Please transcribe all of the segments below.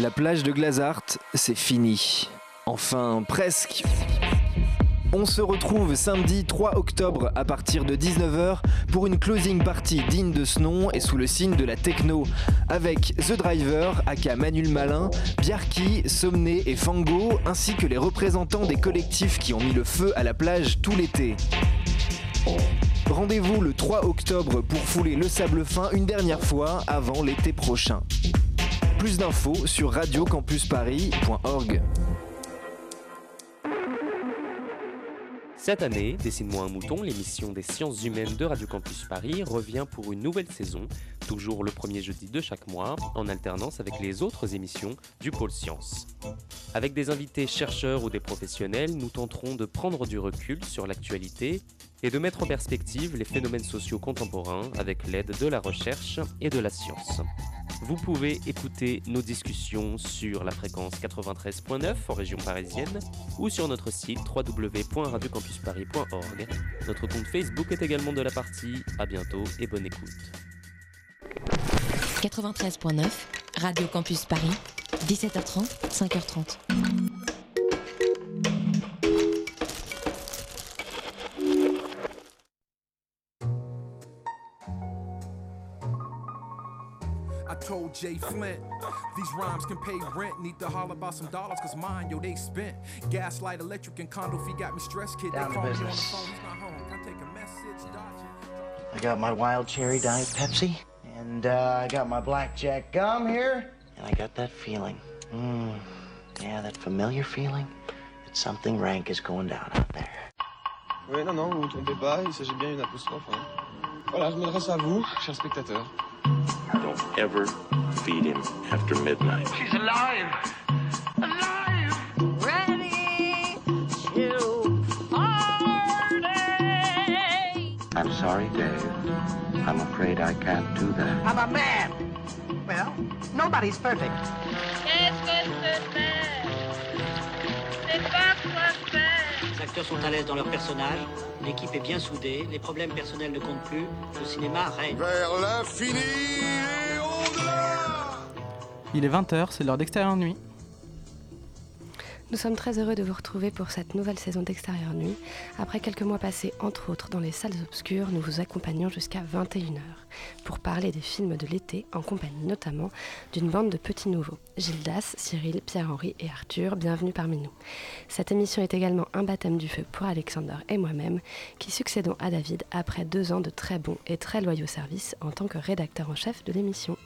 La plage de Glazart, c'est fini. Enfin, presque. On se retrouve samedi 3 octobre à partir de 19h pour une closing party digne de ce nom et sous le signe de la techno avec The Driver, aka Manuel Malin, Biarki, Somné et Fango ainsi que les représentants des collectifs qui ont mis le feu à la plage tout l'été. Rendez-vous le 3 octobre pour fouler le sable fin une dernière fois avant l'été prochain. Plus d'infos sur radiocampusparis.org. Cette année, Dessine-moi un mouton, l'émission des sciences humaines de Radio Campus Paris, revient pour une nouvelle saison, toujours le premier jeudi de chaque mois, en alternance avec les autres émissions du pôle sciences. Avec des invités chercheurs ou des professionnels, nous tenterons de prendre du recul sur l'actualité et de mettre en perspective les phénomènes sociaux contemporains avec l'aide de la recherche et de la science. Vous pouvez écouter nos discussions sur la fréquence 93.9 en région parisienne ou sur notre site www.radiocampusparis.org. Notre compte Facebook est également de la partie. À bientôt et bonne écoute. 93.9 Radio Campus Paris 17h30 5h30 I told Jay Flint, these rhymes can pay rent. Need to holler about some dollars, cause mine, yo, they spent. Gaslight, electric, and condo fee got me stressed, kid. Down they to call me on the business. phone, he's not home. Can I take a message? Dodge? It. I got my wild cherry diet Pepsi, and uh, I got my blackjack gum here, and I got that feeling. Mmm, yeah, that familiar feeling that something rank is going down out there. Oui, non, non, vous vous trompez pas, il s'agit bien d'une apostrophe. hein. Voilà, je m'adresse à vous, chers spectateurs. Don't ever feed him after midnight. She's alive! Alive! Ready to party! I'm sorry, Dave. I'm afraid I can't do that. I'm a man. Well, nobody's perfect. Qu'est-ce que ce fait? C'est pas quoi faire! Les acteurs sont à l'aise dans leur personnage, l'équipe est bien soudée, les problèmes personnels ne comptent plus, le cinéma règne. Vers l'infini et au-delà Il est 20h, c'est l'heure d'extérieur nuit. Nous sommes très heureux de vous retrouver pour cette nouvelle saison d'Extérieur Nuit. Après quelques mois passés, entre autres, dans les salles obscures, nous vous accompagnons jusqu'à 21h pour parler des films de l'été, en compagnie notamment d'une bande de petits nouveaux. Gildas, Cyril, Pierre-Henri et Arthur, bienvenue parmi nous. Cette émission est également un baptême du feu pour Alexander et moi-même, qui succédons à David après deux ans de très bons et très loyaux services en tant que rédacteur en chef de l'émission.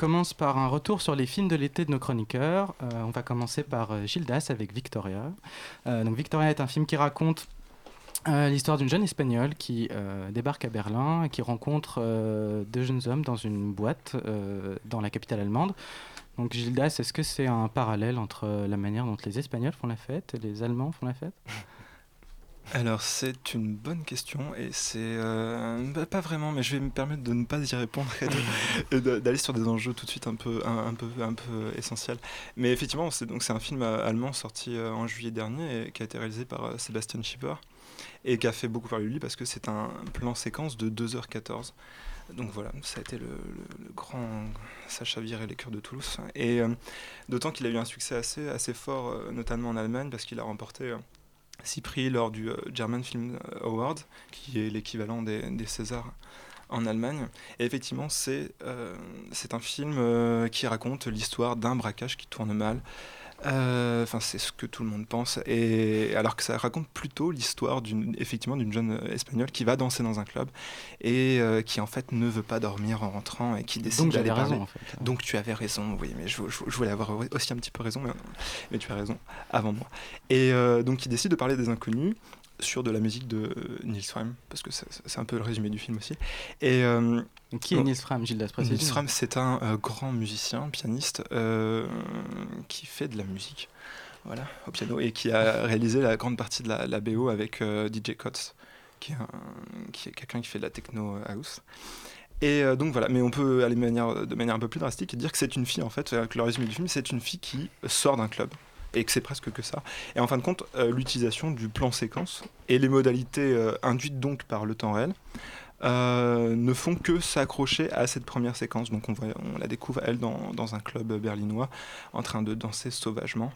Commence par un retour sur les films de l'été de nos chroniqueurs. Euh, on va commencer par euh, Gildas avec Victoria. Euh, donc Victoria est un film qui raconte l'histoire d'une jeune espagnole qui débarque à Berlin et qui rencontre deux jeunes hommes dans une boîte dans la capitale allemande. Donc Gildas, est-ce que c'est un parallèle entre la manière dont les Espagnols font la fête et les Allemands font la fête? Alors c'est une bonne question et c'est euh, bah, pas vraiment, mais je vais me permettre de ne pas y répondre et et de- d'aller sur des enjeux tout de suite un peu un, un peu un peu essentiels. Mais effectivement, c'est donc c'est un film allemand sorti euh, en juillet dernier et qui a été réalisé par euh, Sébastien Schipper et qui a fait beaucoup parler de lui parce que c'est un plan séquence de 2h14. Donc voilà, ça a été le, le- le grand Sacha Viré les cœurs de Toulouse. Et euh, d'autant qu'il a eu un succès assez, assez fort, euh, notamment en Allemagne, parce qu'il a remporté six prix lors du euh, German Film Award, qui est l'équivalent des, des Césars en Allemagne. Et effectivement, c'est euh, un film euh, qui raconte l'histoire d'un braquage qui tourne mal. Euh, Enfin, c'est ce que tout le monde pense. Et alors que ça raconte plutôt l'histoire d'une effectivement d'une jeune euh, espagnole qui va danser dans un club et euh, qui en fait ne veut pas dormir en rentrant et qui décide Donc d'aller parler. raison en fait. Donc tu avais raison, oui, mais je, je- je voulais avoir aussi un petit peu raison, mais, mais tu as raison avant moi. Et donc il décide de parler des inconnus. Sur de la musique de Nils Fram, parce que c'est un peu le résumé du film aussi. Et, euh, Qui est donc, Nils Fram, Gildas Nils Fram, c'est un euh, grand musicien, pianiste, euh, qui fait de la musique voilà, au piano et qui a réalisé la grande partie de la, la BO avec euh, DJ Kotz, qui est, quelqu'un qui fait de la techno house. Et euh, donc voilà, mais on peut aller de manière, de manière un peu plus drastique et dire que c'est une fille, en fait, avec le résumé du film, c'est une fille qui sort d'un club. Et que c'est presque que ça. Et en fin de compte, euh, l'utilisation du plan séquence et les modalités euh, induites donc par le temps réel euh, ne font que s'accrocher à cette première séquence. Donc on, on la découvre, elle, dans, un club berlinois, en train de danser sauvagement.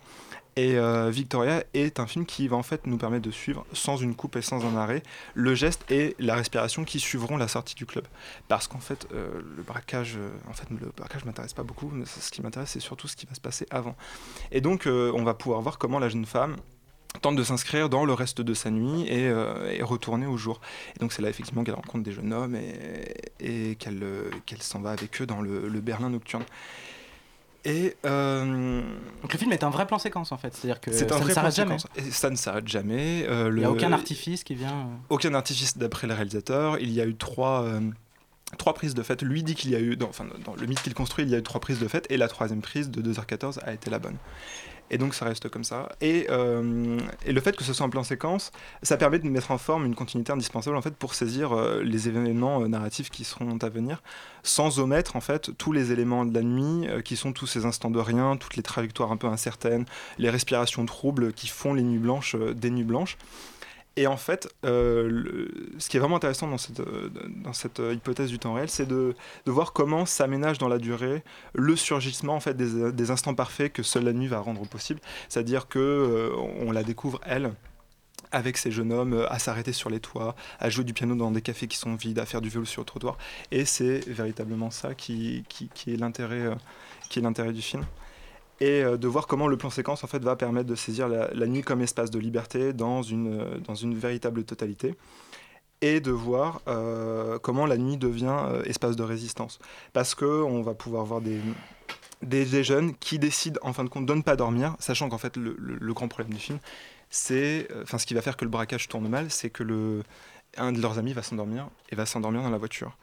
Et euh, Victoria est un film qui va en fait nous permettre de suivre, sans une coupe et sans un arrêt, le geste et la respiration qui suivront la sortie du club. Parce qu'en fait, euh, le braquage, en fait, le braquage m'intéresse pas beaucoup, mais ce qui m'intéresse, c'est surtout ce qui va se passer avant. Et donc, on va pouvoir voir comment la jeune femme tente de s'inscrire dans le reste de sa nuit et, euh, et retourner au jour. Et donc c'est là effectivement qu'elle rencontre des jeunes hommes et, et qu'elle euh, qu'elle s'en va avec eux dans le, le Berlin nocturne. Et euh, Donc le film est un vrai plan séquence en fait, c'est-à-dire que ça ne s'arrête jamais. Et ça ne s'arrête jamais. Euh, Il n'y a aucun artifice qui vient. aucun artifice d'après le réalisateur. Il y a eu trois, euh, trois prises de fête. Lui dit qu'il y a eu, dans, enfin, dans le mythe qu'il construit, il y a eu trois prises de fête et la troisième prise de 2h14 a été la bonne. Et donc ça reste comme ça. Et, euh, le fait que ce soit en plan séquence, ça permet de mettre en forme une continuité indispensable en fait pour saisir euh, les événements euh, narratifs qui seront à venir, sans omettre en fait tous les éléments de la nuit qui sont tous ces instants de rien, toutes les trajectoires un peu incertaines, les respirations troubles qui font les nuits blanches des nuits blanches. Et en fait, euh, ce qui est vraiment intéressant dans cette, euh, euh, hypothèse du temps réel, c'est de, voir comment s'aménage dans la durée le surgissement en fait, des, instants parfaits que seule la nuit va rendre possible. C'est-à-dire que on la découvre, elle, avec ces jeunes hommes, à s'arrêter sur les toits, à jouer du piano dans des cafés qui sont vides, à faire du vélo sur le trottoir. Et c'est véritablement ça qui est l'intérêt du film et euh, de voir comment le plan séquence en fait va permettre de saisir la, nuit comme espace de liberté dans une, euh, dans une véritable totalité et de voir euh, comment la nuit devient espace de résistance. Parce que on va pouvoir voir des, des, jeunes qui décident en fin de compte de ne pas dormir sachant qu'en fait le, le- grand problème du film c'est enfin ce qui va faire que le braquage tourne mal c'est que le un de leurs amis va s'endormir et va s'endormir dans la voiture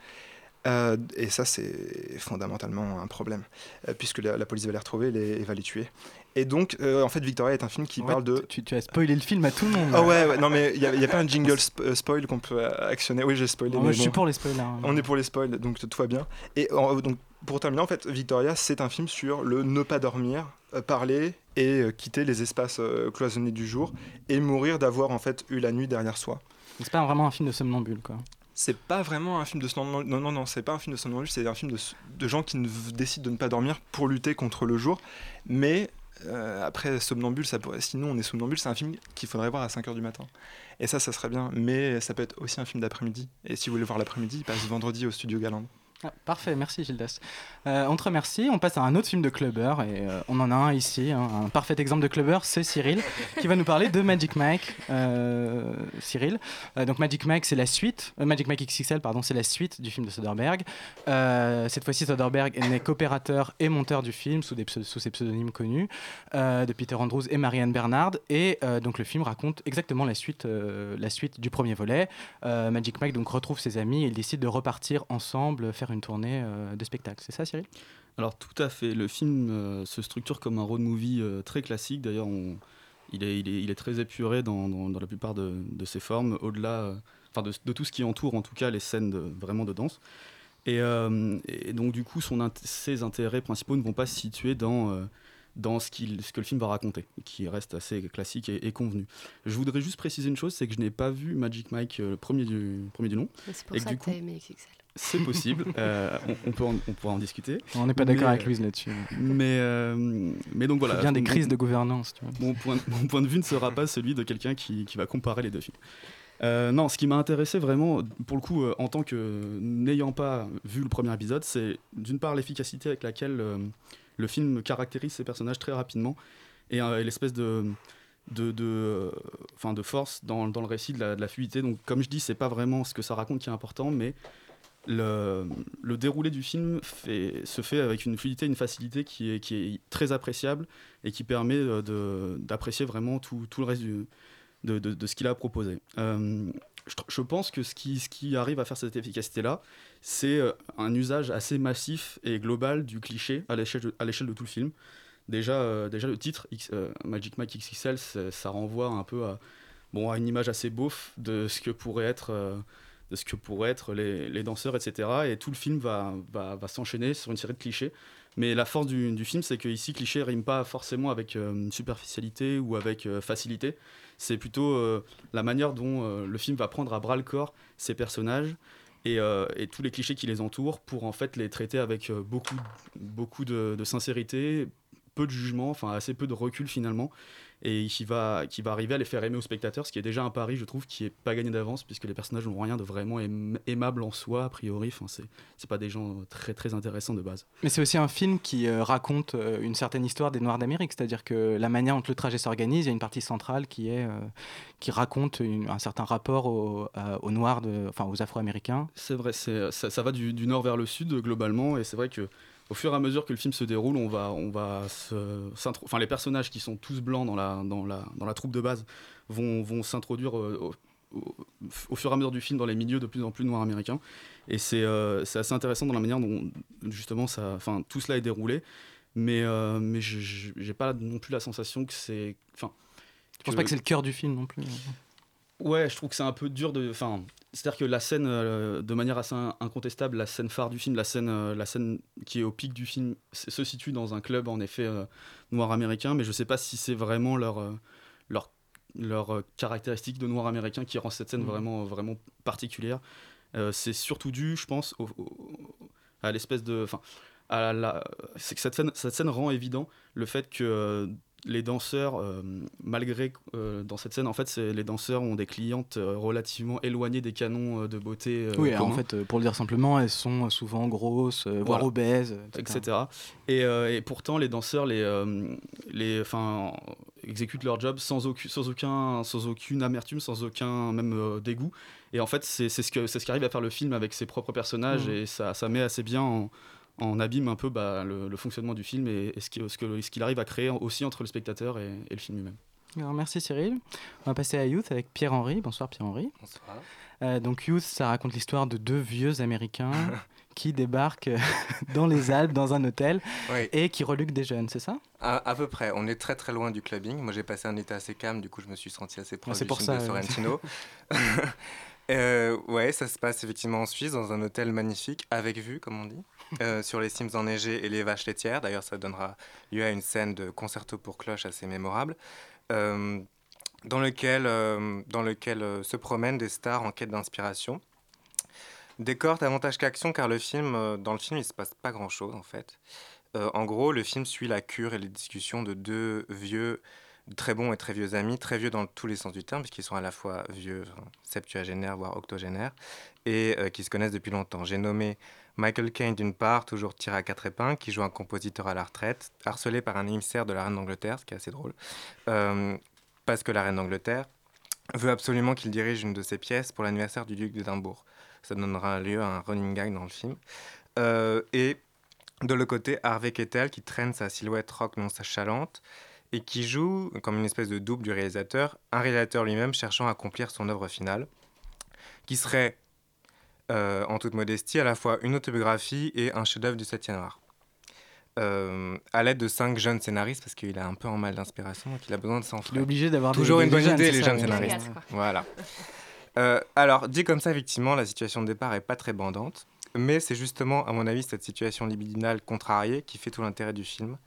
euh, et ça, c'est fondamentalement un problème, euh, puisque la, la police va les retrouver les- et va les tuer. Et donc, euh, en fait, Victoria est un film qui Ouais, parle de. Tu, tu as spoilé le film à tout le monde. Ah ouais, ouais, non, mais il n'y a, pas un jingle sp- spoil qu'on peut actionner. Oui, j'ai spoilé. Non, mais moi, je suis pour les spoilers. hein. On est pour les spoils, donc tout va bien. Et donc, pour terminer, en fait, Victoria, c'est un film sur le ne pas dormir, parler et quitter les espaces cloisonnés du jour et mourir d'avoir en fait eu la nuit derrière soi. C'est pas vraiment un film de somnambule quoi. C'est pas vraiment un film de somnambule. Non, non, non, c'est pas un film de somnambule, c'est un film de, gens qui ne décident de ne pas dormir pour lutter contre le jour. Mais euh, après, somnambule, ça pourrait, sinon on est somnambule, c'est un film qu'il faudrait voir à 5h du matin. Et ça, ça serait bien. Mais ça peut être aussi un film d'après-midi. Et si vous voulez voir l'après-midi, il passe vendredi au studio Galande. Ah, parfait, merci Gildas. Euh, on te remercie. On passe à un autre film de clubber et euh, on en a un ici, un parfait exemple de clubber, c'est Cyril qui va nous parler de Magic Mike. Euh, Cyril, donc Magic Mike, c'est la suite. Magic Mike XXL, pardon, c'est la suite du film de Soderbergh. Cette fois-ci, Soderbergh n'est qu'opérateur et monteur du film sous, ses pseudonymes connus de Peter Andrews et Marianne Bernard. Et donc le film raconte exactement la suite, la suite du premier volet. Magic Mike donc retrouve ses amis et ils décident de repartir ensemble faire une tournée euh, de spectacle. C'est ça, Cyril? Alors tout à fait. Le film euh, se structure comme un road movie euh, très classique. D'ailleurs, on- il, est, très épuré dans, la plupart de, ses formes, au-delà, de, tout ce qui entoure en tout cas les scènes vraiment de danse. Et, donc du coup, son int- ses intérêts principaux ne vont pas se situer dans, dans ce, qu'il- ce que le film va raconter, qui reste assez classique et, et convenu. Je voudrais juste préciser une chose, c'est que je n'ai pas vu Magic Mike, euh, le premier du, premier du nom. C'est pour et ça du que coup, t'as aimé XXL. c'est possible. Euh, on, on peut en- on pourra en discuter. On n'est pas d'accord avec Louise là-dessus. Mais, euh, mais donc voilà. Bien des crises de gouvernance. Tu vois. Mon point, mon point de vue ne sera pas celui de quelqu'un qui, qui va comparer les deux films. Euh, non, ce qui m'a intéressé vraiment, pour le coup, euh, en tant que n'ayant pas vu le premier épisode, c'est d'une part l'efficacité avec laquelle euh, le film caractérise ses personnages très rapidement et, euh, l'espèce de de, euh, de force dans, dans le récit de la, fluidité. Donc, comme je dis, c'est pas vraiment ce que ça raconte qui est important, mais le, déroulé du film se fait avec une fluidité, une facilité qui est, qui est très appréciable et qui permet euh, d'apprécier vraiment tout, tout le reste de- de ce qu'il a proposé. Euh, je, pense que ce qui, ce qui arrive à faire cette efficacité-là, c'est euh, un usage assez massif et global du cliché à l'échelle de, à l'échelle de tout le film. Déjà, euh, déjà le titre, euh, Magic Mike XXL, ça renvoie un peu à, bon, à une image assez beauf de ce que pourrait être, de ce que pourraient être les, les danseurs, etc. Et tout le film va, va, va s'enchaîner sur une série de clichés. Mais la force du, film, c'est que ici, cliché rime pas forcément avec euh, superficialité ou avec euh, facilité. C'est plutôt euh, la manière dont euh, le film va prendre à bras le corps ces personnages et, tous les clichés qui les entourent pour en fait les traiter avec beaucoup, de sincérité, peu de jugement, enfin assez peu de recul finalement, et qui va, qui va arriver à les faire aimer aux spectateurs, ce qui est déjà un pari, je trouve, qui est pas gagné d'avance, puisque les personnages n'ont rien de vraiment aim- aimable en soi, a priori, enfin, c'est pas des gens très très intéressants de base. Mais c'est aussi un film qui euh, raconte euh, une certaine histoire des Noirs d'Amérique, c'est-à-dire que la manière dont le trajet s'organise, il y a une partie centrale qui, est, euh, qui raconte une- un certain rapport aux, euh, aux Noirs, de, enfin aux Afro-Américains. C'est vrai, ça, ça va du, du nord vers le sud globalement, et c'est vrai que au fur et à mesure que le film se déroule, on va, on va se, enfin les personnages qui sont tous blancs dans la, dans la, dans la troupe de base vont, vont s'introduire euh, au, au- au fur et à mesure du film dans les milieux de plus en plus noirs américains, et c'est euh, assez intéressant dans la manière dont justement ça, enfin tout cela est déroulé, mais euh, mais je- j'ai pas non plus la sensation que c'est, enfin Je pense pas que c'est le cœur du film non plus. Ouais, je trouve que c'est un peu dur de. Enfin, c'est-à-dire que la scène, euh, de manière assez in- incontestable, la scène phare du film, la scène, euh, la scène qui est au pic du film, se situe dans un club en effet euh, noir américain, mais je sais pas si c'est vraiment leur, leur, leur caractéristique de noir américain qui rend cette scène Mhm. vraiment, vraiment particulière. C'est surtout dû, je pense, au- au- à l'espèce de. Enfin, à la, c'est que cette scène, cette scène rend évident le fait que les danseurs, euh, malgré euh, dans cette scène, en fait, les danseurs ont des clientes euh, relativement éloignées des canons de beauté. euh, oui, en fait, pour le dire simplement, elles sont souvent grosses, voire Voilà. obèses, etc. Et, et pourtant, les danseurs les, les, exécutent leur job sans, aucun, sans, aucun, sans aucune amertume, sans aucun même dégoût. Et en fait, c'est ce que- c'est ce qu'arrive à faire le film avec ses propres personnages Mhm. et ça, ça met assez bien en, en abîme un peu bah, le, le fonctionnement du film et, et ce qu'il ce que- ce qu'il arrive à créer aussi entre le spectateur et, et le film lui-même. Alors, merci Cyril. On va passer à Youth avec Pierre-Henri. Bonsoir Pierre-Henri. Bonsoir. Euh, donc Youth, ça raconte l'histoire de deux vieux Américains qui débarquent euh, dans les Alpes, dans un hôtel, Oui. et qui reluquent des jeunes, c'est ça? À, à peu près, on est très très loin du clubbing. Moi j'ai passé un été assez calme, du coup je me suis senti assez proche c'est du pour film ça, de. Sorrentino. Euh, ouais, ça se passe effectivement en Suisse, dans un hôtel magnifique, avec vue, comme on dit, euh, sur les cimes enneigées et les vaches laitières. D'ailleurs, ça donnera lieu à une scène de concerto pour cloche assez mémorable, euh, dans lequel, euh, dans lequel se promènent des stars en quête d'inspiration. Décor davantage qu'action, car le film, dans le film, il se passe pas grand-chose, en fait. En gros, le film suit la cure et les discussions de deux vieux, très bons et très vieux amis, très vieux dans tous les sens du terme, puisqu'ils sont à la fois vieux, septuagénaires, voire octogénaires, et euh, qui se connaissent depuis longtemps. J'ai nommé Michael Caine d'une part, toujours tiré à quatre épingles, qui joue un compositeur à la retraite, harcelé par un émissaire de la reine d'Angleterre, ce qui est assez drôle, euh, parce que la reine d'Angleterre veut absolument qu'il dirige une de ses pièces pour l'anniversaire du duc d'Édimbourg. Ça donnera lieu à un running gag dans le film. Euh, et de l'autre côté, Harvey Keitel qui traîne sa silhouette rock non chalante et qui joue comme une espèce de double du réalisateur, un réalisateur lui-même cherchant à accomplir son œuvre finale, qui serait, euh, en toute modestie, à la fois une autobiographie et un chef-d'œuvre du 7e art. Euh, à l'aide de cinq jeunes scénaristes, parce qu'il a un peu en mal d'inspiration, donc il a besoin de s'en Il est obligé d'avoir des- Toujours des une bonne jeunes, idée, les jeunes scénaristes. Quoi. Voilà. Euh, alors, dit comme ça, effectivement, la situation de départ est pas très bandante, mais c'est justement, à mon avis, cette situation libidinale contrariée qui fait tout l'intérêt du film,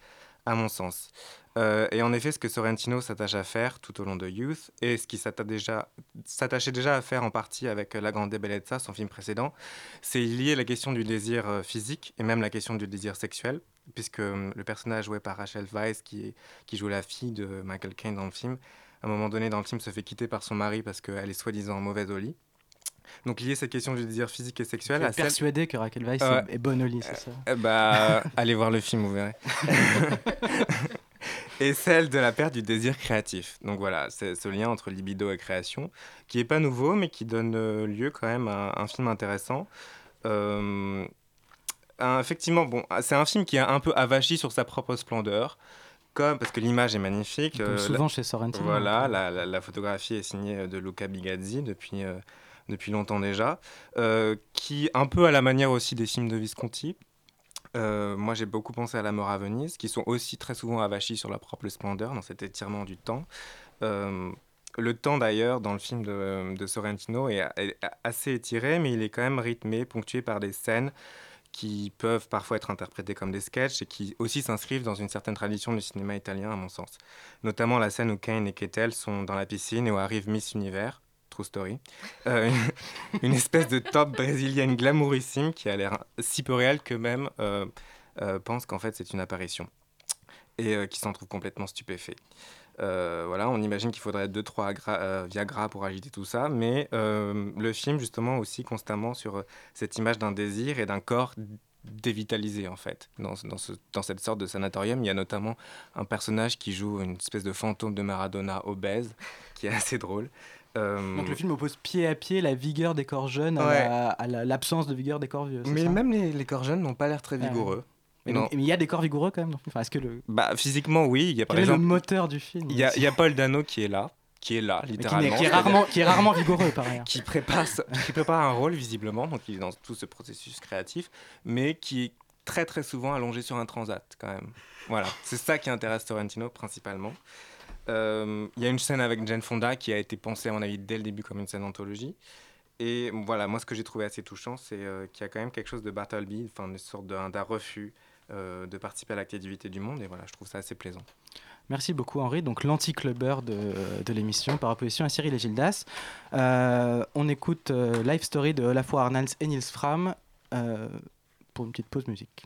à mon sens. Euh, et en effet, ce que Sorrentino s'attache à faire tout au long de Youth, et ce déjà- s'attachait déjà à faire en partie avec La Grande Bellezza, son film précédent, c'est lier la question du désir euh, physique et même la question du désir sexuel, puisque euh, le personnage joué par Rachel Weisz, qui, qui joue la fille de Michael Caine dans le film, à un moment donné dans le film se fait quitter par son mari parce qu'elle est soi-disant mauvaise au lit. Donc lier cette question du désir physique et sexuel à celle... persuadé que Raquel Weisz Ouais. est- est bonne au lit, c'est ça? Euh, bah, allez voir le film, vous verrez. et celle de la perte du désir créatif. Donc voilà, c'est ce lien entre libido et création, qui est pas nouveau, mais qui donne euh, lieu quand même à un film intéressant. Euh, effectivement, bon, c'est un film qui est un peu avachi sur sa propre splendeur, comme parce que l'image est magnifique. Comme euh, souvent la- chez Sorrentino. Voilà, la, la- la photographie est signée de Luca Bigazzi depuis, euh, depuis longtemps déjà, euh, qui, un peu à la manière aussi des films de Visconti, euh, moi j'ai beaucoup pensé à La mort à Venise, qui sont aussi très souvent avachis sur leur propre splendeur dans cet étirement du temps. Euh, le temps d'ailleurs dans le film de, Sorrentino est, est assez étiré, mais il est quand même rythmé, ponctué par des scènes qui peuvent parfois être interprétées comme des sketchs et qui aussi s'inscrivent dans une certaine tradition du cinéma italien à mon sens. Notamment la scène où Kane et Ketel sont dans la piscine et où arrive Miss Univers, Story, Euh, une, espèce de top brésilienne glamourissime qui a l'air si peu réelle qu'eux-mêmes euh, euh, pensent qu'en fait c'est une apparition et euh, qui s'en trouvent complètement stupéfaits. Euh, voilà, on imagine qu'il faudrait 2-3 euh, Viagra pour agiter tout ça, mais le film justement aussi constamment sur cette image d'un désir et d'un corps dévitalisé en fait. Dans cette sorte de sanatorium, il y a notamment un personnage qui joue une espèce de fantôme de Maradona obèse, qui est assez drôle. Euh, Donc le film oppose pied à pied la vigueur des corps jeunes à Ouais. la- l'absence de vigueur des corps vieux. Mais ça même les, les corps jeunes n'ont pas l'air très Ah ouais. vigoureux. Mais il y a des corps vigoureux quand même. Enfin, est-ce que le Bah, physiquement, oui. Il y a par quel est le moteur du film Il y a, il y a Paul Dano qui est là, qui est là, littéralement. qui est c'est-à-dire- rarement- qui est rarement vigoureux, par ailleurs. qui prépare, ce- qui prépare un rôle visiblement, donc il est dans tout ce processus créatif, mais qui est très très souvent allongé sur un transat quand même. Voilà, c'est ça qui intéresse Sorrentino principalement. Euh, Il y a une scène avec Jane Fonda qui a été pensée à mon avis dès le début comme une scène d'anthologie. Et voilà, moi ce que j'ai trouvé assez touchant, c'est euh, qu'il y a quand même quelque chose de Bartleby, enfin une sorte d'un refus euh, de participer à l'activité du monde, et voilà, je trouve ça assez plaisant. Merci beaucoup Henri, donc l'anti-clubbeur de, l'émission par opposition à Cyril et Gildas. Euh, on écoute euh, Life Story de Olafur Arnalds et Nils Fram euh, pour une petite pause musique.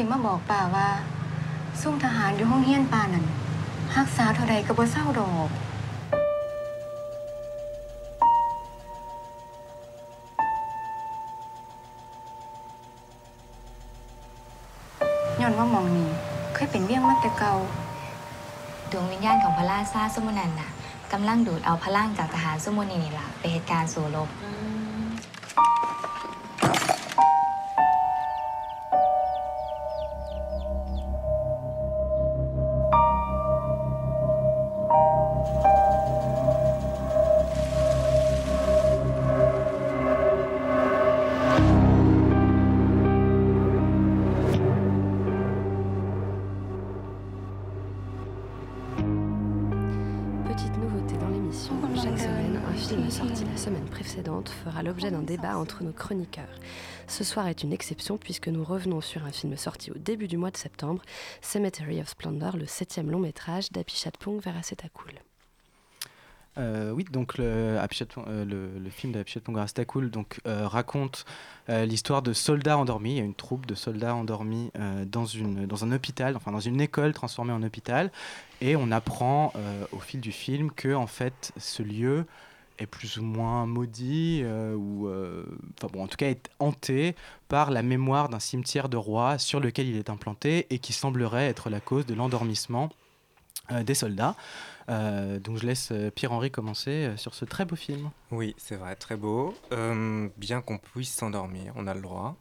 สิมาบอกป่าว่า ซุ่มทหารอยู่ห้องเฮียนป่านั่นรักษาเท่าใดก็บ่เศร้าดอก ย้อนว่ามองนี้เคยเป็นเวียงมาแต่เก่าดวงวิญญาณของพระราชาสุโมนันน่ะกำลังดูดเอาพลังจากทหารสุโมนีนี่ล่ะไปเหตุการณ์สู่รบ l'objet d'un débat entre nos chroniqueurs. Ce soir est une exception puisque nous revenons sur un film sorti au début du mois de septembre, Cemetery of Splendor, le septième long métrage d'Apichatpong Verasetakul. Euh, oui, donc le, euh, le, le film d'Apichatpong Verasetakul donc euh, raconte euh, l'histoire de soldats endormis. Il y a une troupe de soldats endormis euh, dans, une, dans un hôpital, enfin dans une école transformée en hôpital, et on apprend au fil du film que en fait ce lieu est plus ou moins maudit euh, ou euh, enfin bon en tout cas est hanté par la mémoire d'un cimetière de rois sur lequel il est implanté et qui semblerait être la cause de l'endormissement euh, des soldats. Euh, donc je laisse Pierre-Henri commencer sur ce très beau film. Oui, c'est vrai, très beau. Euh, bien qu'on puisse s'endormir, on a le droit.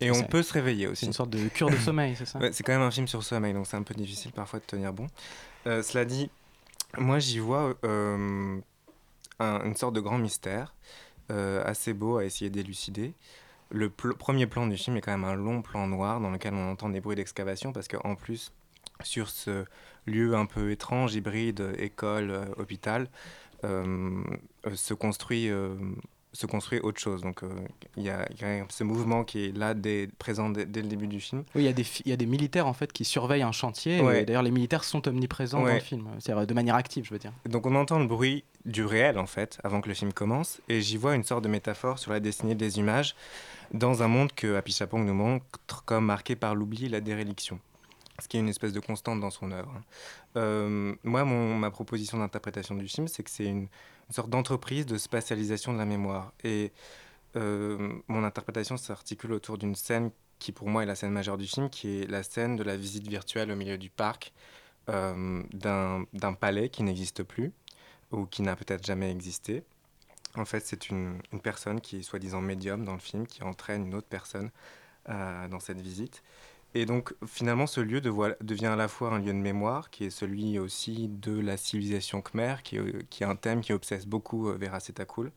Et on peut se réveiller aussi. C'est une sorte de cure de sommeil, c'est ça Ouais, C'est quand même un film sur le sommeil, donc c'est un peu difficile parfois de tenir bon. Euh, cela dit, moi j'y vois un- une sorte de grand mystère, euh, assez beau à essayer d'élucider. Le premier plan du film est quand même un long plan noir dans lequel on entend des bruits d'excavation parce qu'en plus, sur ce lieu un peu étrange, hybride, école, euh, hôpital, euh, se construit se construit autre chose. Donc euh, il y, a il y a ce mouvement qui est là, dès, présent dès, dès le début du film. Oui, il y, a des fi- il y a des militaires en fait qui surveillent un chantier. Ouais. D'ailleurs, les militaires sont omniprésents dans le film, c'est-à-dire de manière active, je veux dire. Donc on entend le bruit du réel en fait avant que le film commence et j'y vois une sorte de métaphore sur la destinée des images dans un monde que Happy Chapong nous montre comme marqué par l'oubli et la déréliction. Ce qui est une espèce de constante dans son œuvre. Euh, moi, mon- ma proposition d'interprétation du film, c'est que c'est une, une sorte d'entreprise de spatialisation de la mémoire. Et euh, mon interprétation s'articule autour d'une scène qui, pour moi, est la scène majeure du film, qui est la scène de la visite virtuelle au milieu du parc euh, d'un palais qui n'existe plus ou qui n'a peut-être jamais existé. En fait, c'est une, une personne qui est soi-disant médium dans le film, qui entraîne une autre personne euh, dans cette visite. Et donc, finalement, ce lieu devient à la fois un lieu de mémoire, qui est celui aussi de la civilisation khmer, qui est, est un thème qui obsesse beaucoup euh, Vera Setakul,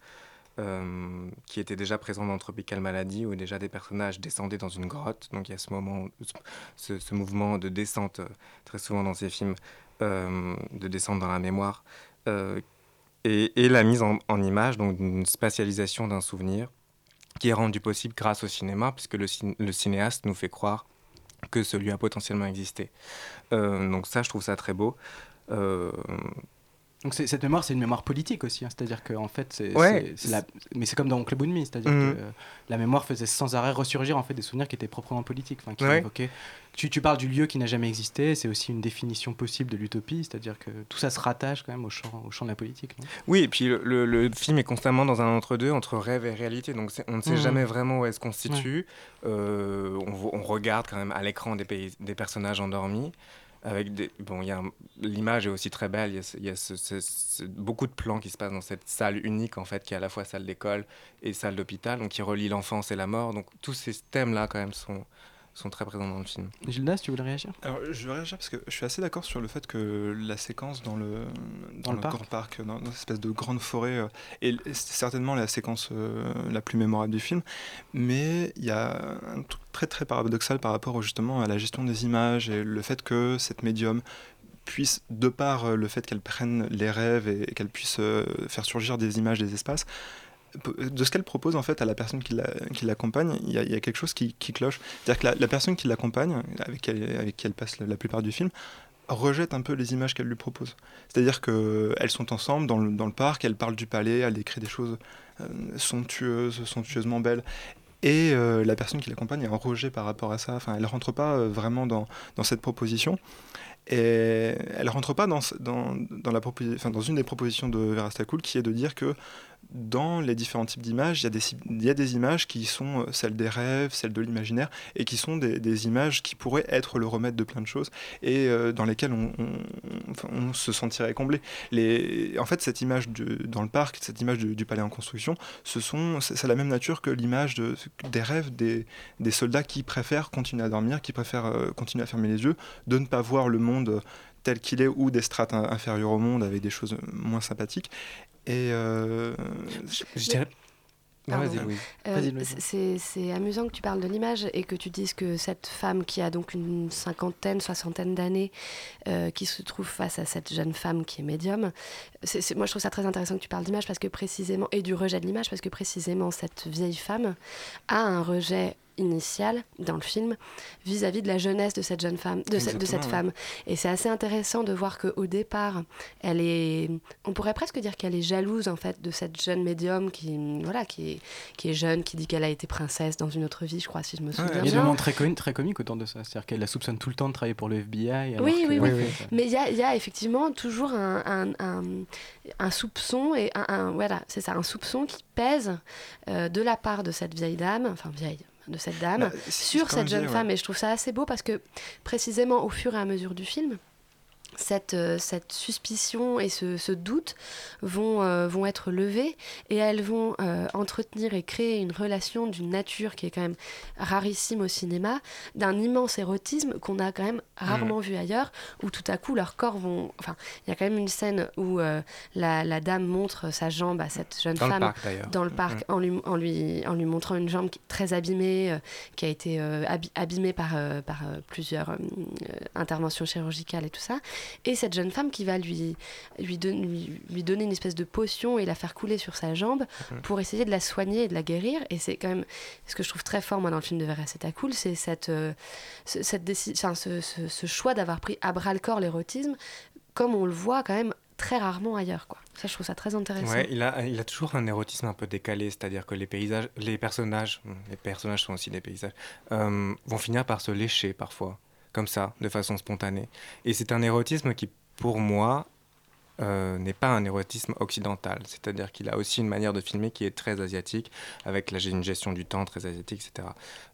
euh, qui était déjà présent dans Tropical Malady, où déjà des personnages descendaient dans une grotte. Donc, il y a ce, moment, ce, mouvement de descente, euh, très souvent dans ces films, euh, de descente dans la mémoire. euh, et, la mise en, image, donc d'une spatialisation d'un souvenir, qui est rendue possible grâce au cinéma, puisque le cinéaste nous fait croire que ce lieu a potentiellement existé. Euh, donc ça, je trouve ça très beau. Euh, Donc cette mémoire, c'est une mémoire politique aussi, hein, c'est-à-dire qu'en fait, c'est, Ouais. la- mais c'est comme dans Oncle Boonmi, c'est-à-dire Mhm. que euh, la mémoire faisait sans arrêt ressurgir en fait des souvenirs qui étaient proprement politiques, enfin, qui Ouais. évoquaient. Tu, tu parles du lieu qui n'a jamais existé, c'est aussi une définition possible de l'utopie, c'est-à-dire que tout ça se rattache quand même au champ, au champ de la politique. Oui, et puis le, le- le film est constamment dans un entre-deux, entre rêve et réalité. Donc on ne sait Mhm. jamais vraiment où est-ce qu'on se situe. Euh, on, regarde quand même à l'écran des, pays- des personnages endormis. Avec des, bon, l'image est aussi très belle. Il y a, ce- ce- ce- beaucoup de plans qui se passent dans cette salle unique en fait, qui est à la fois salle d'école et salle d'hôpital, donc qui relie l'enfance et la mort. Donc tous ces thèmes-là quand même sont, sont très présents dans le film. Gildas, tu voulais réagir? Alors, je veux réagir parce que je suis assez d'accord sur le fait que la séquence dans le, dans le le, parc. grand parc, dans, dans cette espèce de grande forêt, euh, est certainement la séquence euh, la plus mémorable du film. Mais il y a un truc très très paradoxal par rapport au- justement à la gestion des images et le fait que cette médium puisse, de par euh, le fait qu'elle prenne les rêves et, et qu'elle puisse euh, faire surgir des images des espaces, de ce qu'elle propose en fait à la personne qui la- qui l'accompagne, il y, a- quelque chose qui, cloche. C'est-à-dire que la, personne qui l'accompagne, avec, avec qui elle passe la, plupart du film, rejette un peu les images qu'elle lui propose. C'est-à-dire qu'elles sont ensemble dans le, parc, elle parle du palais, elle décrit des choses euh, somptueuses, somptueusement belles. Et euh, la personne qui l'accompagne est en rejet par rapport à ça. Enfin, elle rentre pas euh, vraiment dans, cette proposition. Et elle rentre pas dans, enfin, dans une des propositions de Vera Stakul qui est de dire que dans les différents types d'images, il y, a des, images qui sont euh, celles des rêves, celles de l'imaginaire, et qui sont des, images qui pourraient être le remède de plein de choses, et euh, dans lesquelles on, se sentirait comblé. En fait, cette image dans le parc, cette image du, palais en construction, ce c'est la même nature que l'image de, des rêves des, des soldats qui préfèrent continuer à dormir, qui préfèrent euh, continuer à fermer les yeux, de ne pas voir le monde tel qu'il est ou des strates in- inférieures au monde avec des choses moins sympathiques. Et euh, je dirais. Vas-y, Louise. Euh, c'est c'est amusant que tu parles de l'image et que tu dises que cette femme qui a donc une cinquantaine, soixantaine d'années, euh, qui se trouve face à cette jeune femme qui est médium, c'est c'est- moi je trouve ça très intéressant que tu parles d'image parce que précisément, et du rejet de l'image, parce que précisément cette vieille femme a un rejet initial dans le film vis-à-vis de la jeunesse de cette jeune femme de, de cette Exactement, ouais. femme et c'est assez intéressant de voir qu'au départ elle est on pourrait presque dire qu'elle est jalouse en fait de cette jeune médium qui voilà qui est, qui est jeune qui dit qu'elle a été princesse dans une autre vie je crois si je me souviens Il y a des bien moments très, comi- très comiques autour de ça. C'est-à-dire qu'elle la soupçonne tout le temps de travailler pour le FBI. alors Oui, que- oui, oui. Mais il y a, il y a effectivement toujours un, un, un- un soupçon, et un, un- voilà, c'est ça, un soupçon qui pèse euh, de la part de cette vieille dame, enfin vieille, de cette dame, Bah, sur cette jeune ouais. femme. Et je trouve ça assez beau parce que précisément au fur et à mesure du film, cette, euh, cette suspicion et ce, ce doute vont, euh, vont être levés et elles vont euh, entretenir et créer une relation d'une nature qui est quand même rarissime au cinéma, d'un immense érotisme qu'on a quand même rarement Mm. vu ailleurs, où tout à coup leurs corps vont... Enfin, il y a quand même une scène où euh, la, la dame montre sa jambe à cette jeune Dans le femme parc, dans le Mm, parc en, lui, en, lui, en lui montrant une jambe très abîmée, qui a été abîmée par, par plusieurs interventions chirurgicales et tout ça. Et cette jeune femme qui va lui, lui, don- lui, lui donner une espèce de potion et la faire couler sur sa jambe Mhm. pour essayer de la soigner et de la guérir. Et c'est quand même ce que je trouve très fort, moi, dans le film de Vera cool, c'est cette, euh, ce, cette enfin, ce, ce- ce choix d'avoir pris à bras le corps l'érotisme, comme on le voit quand même très rarement ailleurs. Quoi. Ça, je trouve ça très intéressant. Ouais, il a, il a toujours un érotisme un peu décalé, c'est-à-dire que les paysages, les personnages, les personnages sont aussi des paysages, euh, vont finir par se lécher parfois, comme ça, de façon spontanée. Et c'est un érotisme qui, pour moi, euh, n'est pas un érotisme occidental, c'est-à-dire qu'il a aussi une manière de filmer qui est très asiatique, avec la, une gestion du temps très asiatique, etc.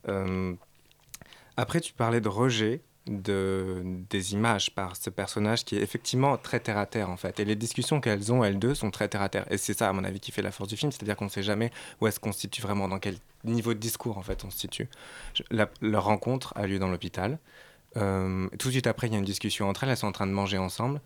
Euh, après, tu parlais de rejet de, des images par ce personnage qui est effectivement très terre à terre en fait. Et les discussions qu'elles ont, elles deux, sont très terre à terre. Et c'est ça, à mon avis, qui fait la force du film, c'est-à-dire qu'on ne sait jamais où est-ce qu'on se situe vraiment, dans quel niveau de discours en fait on se situe. Leur rencontre a lieu dans l'hôpital. Euh, tout de suite après, il y a une discussion entre elles, elles sont en train de manger ensemble.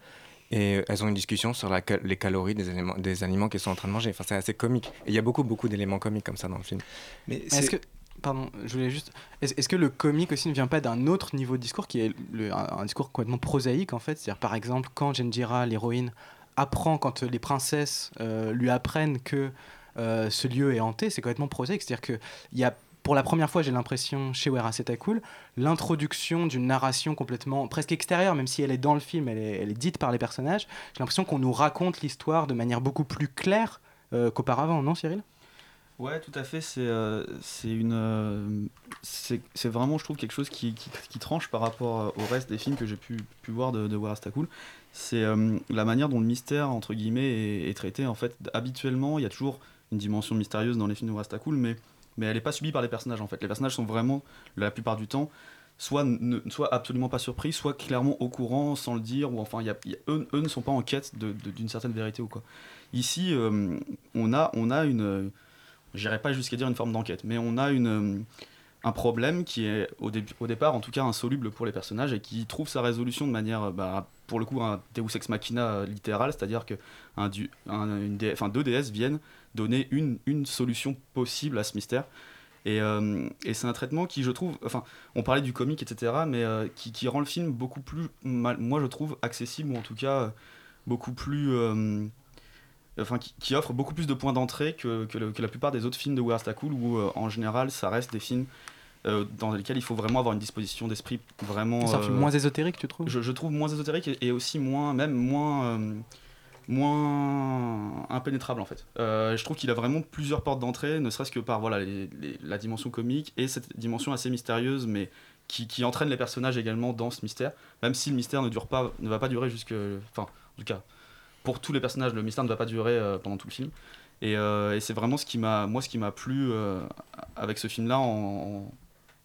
Et elles ont une discussion sur la les calories des, éléments, des aliments qu'elles sont en train de manger. Enfin, c'est assez comique. Et il y a beaucoup, beaucoup d'éléments comiques comme ça dans le film. Mais Est-ce que, pardon, je voulais juste. Est-ce que le comique aussi ne vient pas d'un autre niveau de discours qui est le- un, un discours complètement prosaïque en fait? C'est-à-dire par exemple quand Genjira, l'héroïne, apprend quand les princesses euh, lui apprennent que euh, ce lieu est hanté, c'est complètement prosaïque. C'est-à-dire que il y a pour la première fois, j'ai l'impression, chez Wera Cool, l'introduction d'une narration complètement presque extérieure, même si elle est dans le film, elle est, dite par les personnages. J'ai l'impression qu'on nous raconte l'histoire de manière beaucoup plus claire euh, qu'auparavant, non, Cyril? Ouais, tout à fait. C'est euh, c'est une, euh, c'est c'est vraiment, je trouve, quelque chose qui, qui, tranche par rapport euh, au reste des films que j'ai pu, pu voir de, de Cool. C'est euh, la manière dont le mystère, entre guillemets, est, traité. En fait, habituellement, il y a toujours une dimension mystérieuse dans les films de Cool, mais, mais elle n'est pas subie par les personnages, en fait. Les personnages sont vraiment, la plupart du temps, soit, soit absolument pas surpris, soit clairement au courant sans le dire, ou enfin, y eux, ne sont pas en quête d'une certaine vérité ou quoi. Ici, euh, on, a, on a une. J'irai pas jusqu'à dire une forme d'enquête, mais on a une, euh, un problème qui est au, au départ, en tout cas, insoluble pour les personnages et qui trouve sa résolution de manière, euh, bah, pour le coup, un Deus ex machina euh, littéral, c'est-à-dire que un, un- une dé- deux déesses viennent donner une, une solution possible à ce mystère. Et, euh, et c'est un traitement qui, je trouve, enfin, on parlait du comique, etc., mais euh, qui, qui rend le film beaucoup plus, mal- moi je trouve, accessible, ou en tout cas euh, beaucoup plus. euh, enfin, qui, qui offre beaucoup plus de points d'entrée que, que, le- que la plupart des autres films de Where Cool, où en général ça reste des films dans lesquels il faut vraiment avoir une disposition d'esprit vraiment. C'est un film moins ésotérique, tu trouves? je, je trouve moins ésotérique et, et aussi moins, même moins, moins impénétrable en fait. Euh, je trouve qu'il a vraiment plusieurs portes d'entrée, ne serait-ce que par voilà, la dimension comique et cette dimension assez mystérieuse, mais qui, qui entraîne les personnages également dans ce mystère, même si le mystère ne, dure pas, ne va pas durer jusque... Enfin, en tout cas, pour tous les personnages, le mystère ne va pas durer euh, pendant tout le film. Et, euh, et c'est vraiment ce qui m'a, moi, ce qui m'a plu avec ce film-là en,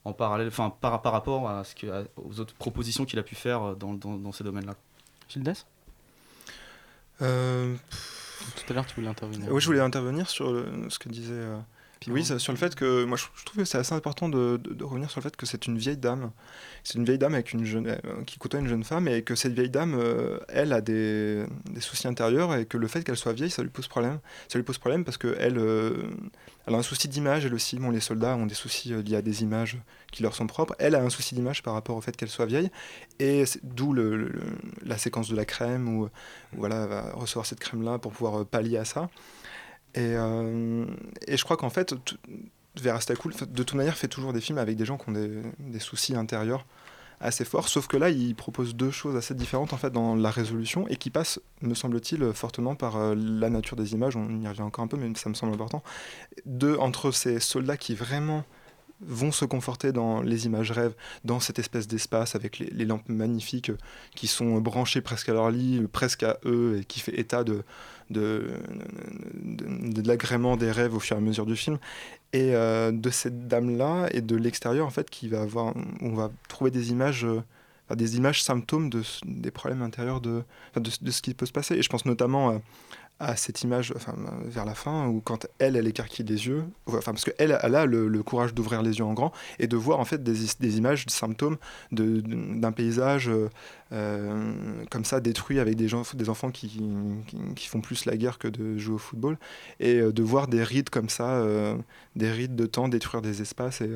en- parallèle, enfin par, par rapport à ce que, aux autres propositions qu'il a pu faire dans, dans, dans ces domaines-là. Gildas Tout à l'heure, tu voulais intervenir. Oui, je voulais intervenir sur le- ce que disait. Oui, ça- sur le fait que moi je, je trouve que c'est assez important de, de- de revenir sur le fait que c'est une vieille dame. C'est une vieille dame avec une jeune, euh, qui côtoie une jeune femme et que cette vieille dame, euh, elle, a des, des soucis intérieurs et que le fait qu'elle soit vieille, ça lui pose problème. Ça lui pose problème parce que elle, euh, elle a un souci d'image, elle aussi. Bon, les soldats ont des soucis liés à des images qui leur sont propres. Elle a un souci d'image par rapport au fait qu'elle soit vieille et d'où le- le- la séquence de la crème où, où voilà, elle va recevoir cette crème là pour pouvoir pallier à ça. Et, euh, et je crois qu'en fait, tout- Vera Stakoul, de toute manière, fait toujours des films avec des gens qui ont des, soucis intérieurs assez forts. Sauf que là, il propose deux choses assez différentes en fait dans la résolution et qui passent, me semble-t-il, fortement par euh, la nature des images. On y revient encore un peu, mais ça me semble important. Deux, entre ces soldats qui vraiment vont se conforter dans les images rêves, dans cette espèce d'espace avec les, lampes magnifiques qui sont branchées presque à leur lit, presque à eux, et qui fait état de, de, de, l'agrément des rêves au fur et à mesure du film. Et euh, de cette dame-là et de l'extérieur, en fait, qui va avoir, on va trouver des images, euh, des images symptômes de, des problèmes intérieurs de, de, de ce qui peut se passer. Et je pense notamment euh, à cette image enfin, vers la fin où quand elle, elle écarquille les yeux, enfin, parce qu'elle elle a le, le courage d'ouvrir les yeux en grand et de voir en fait des, images, des symptômes de- d'un paysage euh, comme ça détruit avec des, gens, des enfants qui, qui, qui font plus la guerre que de jouer au football et euh, de voir des rides comme ça, euh, des rides de temps détruire des espaces et,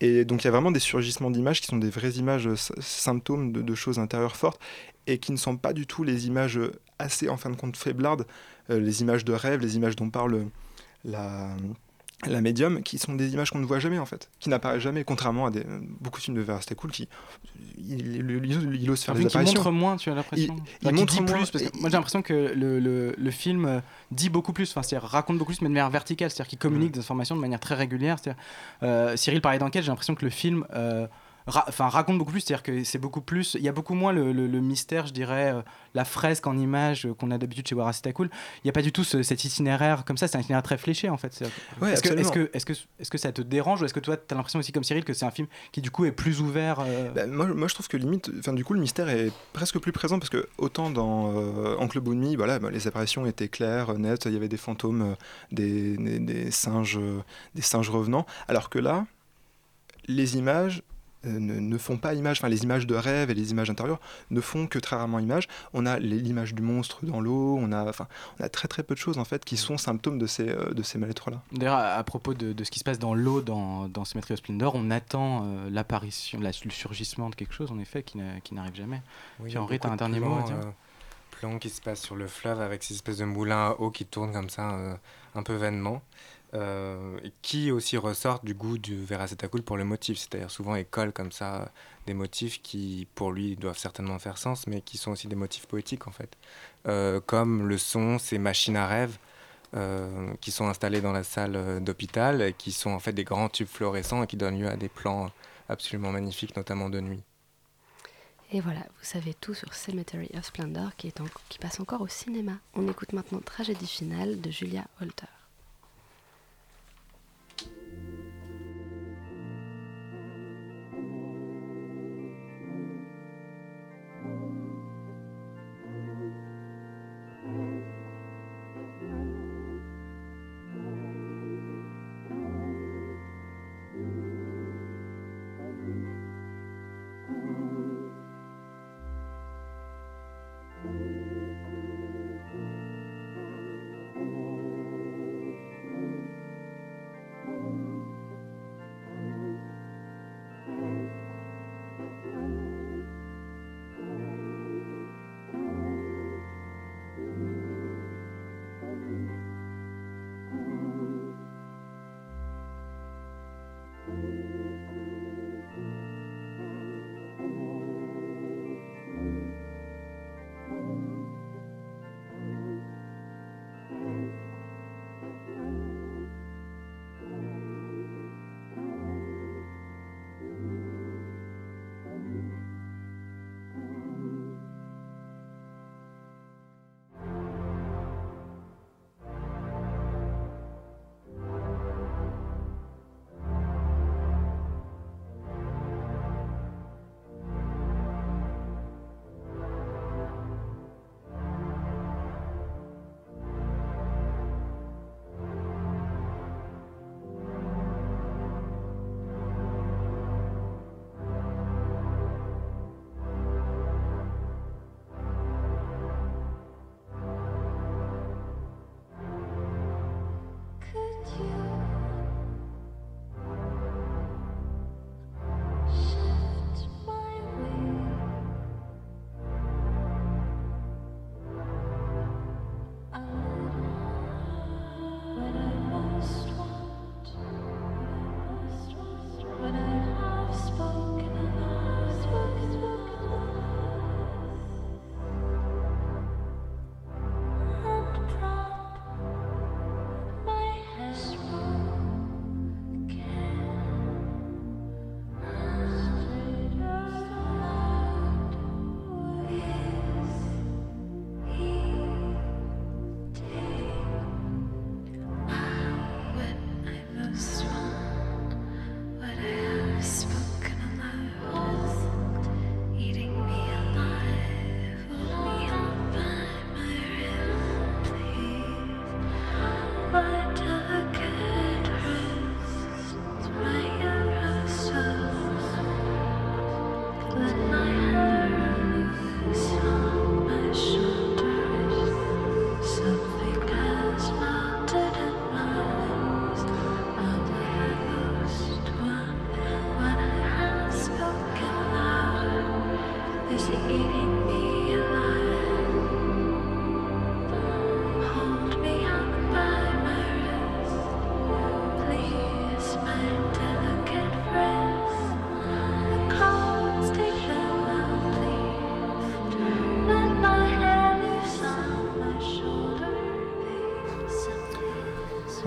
et donc il y a vraiment des surgissements d'images qui sont des vraies images euh, sy- symptômes de, choses intérieures fortes et qui ne sont pas du tout les images euh, assez en fin de compte faiblardes, euh, les images de rêve, les images dont parle la, la médium, qui sont des images qu'on ne voit jamais en fait, qui n'apparaissent jamais, contrairement à des, beaucoup de films de Vera Cool qui il, il- il- il ose faire des film qui apparitions. montre moins, tu as l'impression. Il, montre dit moins, plus, parce que moi j'ai l'impression que le, le- le film euh, dit beaucoup plus, enfin, c'est-à-dire raconte beaucoup plus, mais de manière verticale, c'est-à-dire qu'il communique des informations de manière très régulière. euh, Cyril parlait d'enquête, j'ai l'impression que le film euh, ra- enfin, raconte beaucoup plus, c'est-à-dire que c'est beaucoup plus, il y a beaucoup moins le, le- le mystère, je dirais, euh, la fresque en image euh, qu'on a d'habitude chez Warasita Cool. Il n'y a pas du tout ce- cet itinéraire comme ça, c'est un itinéraire très fléché en fait. Ouais, est-ce, que, ça te dérange ou est-ce que toi tu as l'impression aussi comme Cyril que c'est un film qui du coup est plus ouvert euh, Bah, moi, moi, je trouve que limite, enfin, du coup, le mystère est presque plus présent parce que autant dans Oncle Boonmi, voilà, bah, les apparitions étaient claires, nettes, il y avait des fantômes, des, des, des singes, des singes revenants, alors que là, les images ne, ne font pas image, enfin les images de rêve et les images intérieures ne font que très rarement image. On a l'image du monstre dans l'eau, on a, enfin, on a très très peu de choses en fait qui sont symptômes de ces, euh, de ces mal-être-là. D'ailleurs, à, à propos de, de ce qui se passe dans l'eau dans, dans Symmetry of Splendor, on attend euh, l'apparition, la- le surgissement de quelque chose, en effet, qui, n'a- qui n'arrive jamais. Oui, Puis Henri, beaucoup t'as un de dernier mot à dire euh, plans qui se passent sur le fleuve avec ces espèces de moulins à eau qui tournent comme ça, euh, un peu vainement. Euh, qui aussi ressortent du goût du Veracetacool pour le motif? C'est-à-dire souvent il colle comme ça euh, des motifs qui pour lui doivent certainement faire sens, mais qui sont aussi des motifs poétiques en fait. Euh, comme le son, ces machines à rêve. qui sont installées dans la salle d'hôpital et qui sont en fait des grands tubes fluorescents et qui donnent lieu à des plans absolument magnifiques, notamment de nuit. Et voilà, vous savez tout sur Cemetery of Splendor qui, qui passe encore au cinéma. On écoute maintenant Tragédie finale de Julia Holter.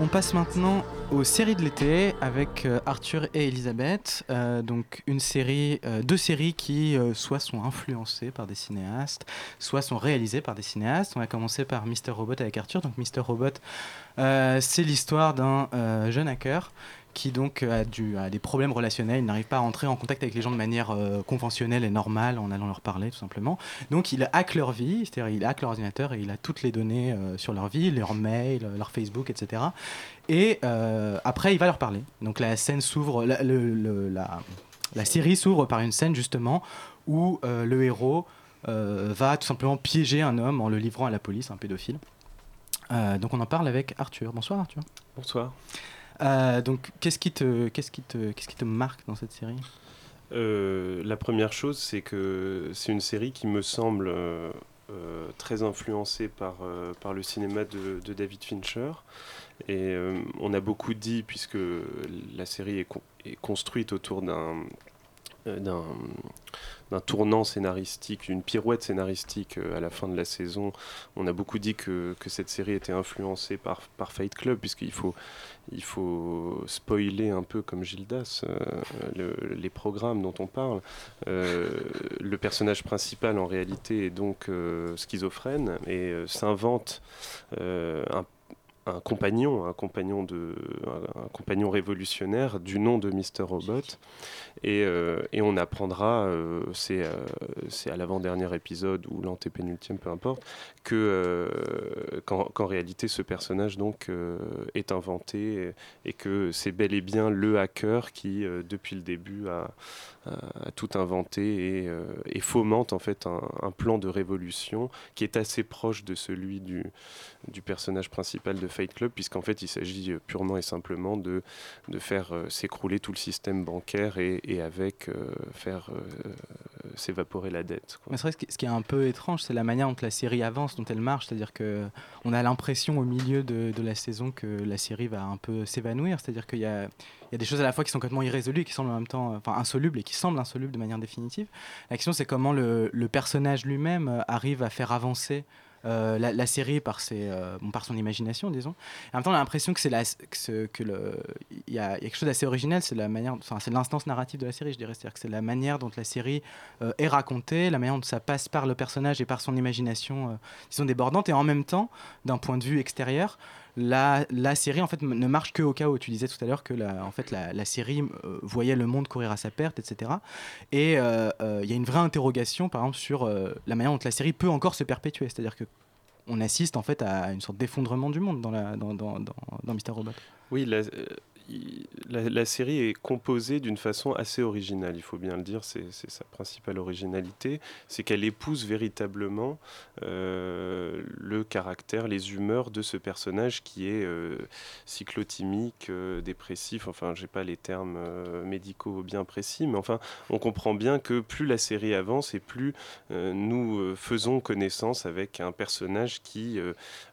On passe maintenant aux séries de l'été avec euh, Arthur et Elisabeth. Euh, donc une série, euh, deux séries qui soit sont influencées par des cinéastes, soit sont réalisées par des cinéastes. On va commencer par Mr. Robot avec Arthur. Donc Mr. Robot, c'est l'histoire d'un jeune hacker qui donc a, des problèmes relationnels, n'arrive pas à entrer en contact avec les gens de manière euh, conventionnelle et normale en allant leur parler tout simplement. Donc il hack leur vie, c'est-à-dire il hack leur ordinateur et il a toutes les données euh, sur leur vie, leurs mails, leur Facebook, etc. Et euh, après il va leur parler. Donc la scène s'ouvre, la, série s'ouvre par une scène justement où le héros va tout simplement piéger un homme en le livrant à la police, un pédophile. Donc on en parle avec Arthur. Bonsoir Arthur. Bonsoir. Euh, donc, qu'est-ce qui te, qu'est-ce qui te, qu'est-ce qui te marque dans cette série? Euh, la première chose, c'est que c'est une série qui me semble euh, très influencée par, par le cinéma de, David Fincher. Et on a beaucoup dit, puisque la série est, con- est construite autour d'un d'un tournant scénaristique, une pirouette scénaristique euh, à la fin de la saison. On a beaucoup dit que, que cette série était influencée par, par Fight Club, puisqu'il faut, il faut spoiler un peu comme Gildas euh, le- les programmes dont on parle. Euh, le personnage principal, en réalité, est donc schizophrène et s'invente un un compagnon, un compagnon de, un, compagnon révolutionnaire du nom de Mr. Robot, et, euh, et on apprendra, euh, c'est euh, c'est à l'avant-dernier épisode ou l'antépénultième, peu importe, que qu'en réalité ce personnage donc est inventé et, que c'est bel et bien le hacker qui depuis le début a, a- a tout inventé et, euh, fomente en fait un, plan de révolution qui est assez proche de celui du, personnage principal de Fight Club, puisqu'en fait il s'agit euh, purement et simplement de, faire euh, s'écrouler tout le système bancaire et, avec euh, faire euh, s'évaporer la dette. Mais ce qui, est un peu étrange, c'est la manière dont la série avance, dont elle marche. C'est-à-dire que on a l'impression au milieu de, la saison que la série va un peu s'évanouir. C'est-à-dire qu'il y a, y a des choses à la fois qui sont complètement irrésolues qui semblent en même temps, euh, enfin insolubles et qui semblent insolubles de manière définitive. La question, c'est comment le, personnage lui-même euh, arrive à faire avancer. euh, la, série par, ses, bon, par son imagination, disons. En même temps, on a l'impression que c'est que, il y a, il y a quelque chose d'assez original, c'est enfin, l'instance narrative de la série, je dirais. C'est-à-dire que c'est la manière dont la série est racontée, la manière dont ça passe par le personnage et par son imagination, euh, disons débordante, et en même temps, d'un point de vue extérieur, la, la série en fait ne marche que au où tu disais tout à l'heure que la, en fait la, la série euh, voyait le monde courir à sa perte, etc. Et euh, euh, il y a une vraie interrogation, par exemple, sur la manière dont la série peut encore se perpétuer, c'est-à-dire que on assiste en fait à une sorte d'effondrement du monde dans, la, dans, dans, dans, Mr. Robot. Oui, la- série est composée d'une façon assez originale, il faut bien le dire, c'est sa principale originalité, c'est qu'elle épouse véritablement euh, le caractère, les humeurs de ce personnage qui est euh, cyclotimique, euh, dépressif, enfin j'ai pas les termes euh, médicaux bien précis, mais enfin on comprend bien que plus la série avance et plus nous faisons connaissance avec un personnage qui,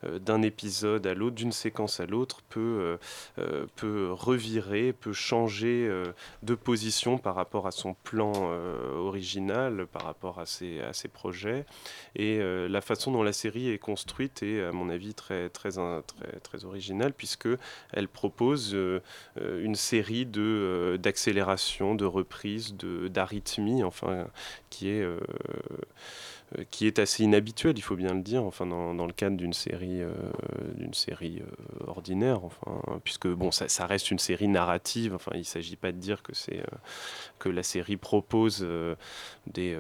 d'un épisode à l'autre, d'une séquence à l'autre, peut, peut revirer, peut changer euh, de position par rapport à son plan euh, original, par rapport à ses, projets. Et euh, la façon dont la série est construite est, à mon avis, très, très, très, originale, puisque elle propose une série d'accélérations, de reprises, de, d'arythmies, enfin, qui est... euh, qui est assez inhabituel, il faut bien le dire, enfin dans, le cadre d'une série, euh, d'une série euh, ordinaire, enfin, puisque bon, ça, reste une série narrative. Enfin, il ne s'agit pas de dire que c'est que la série propose des,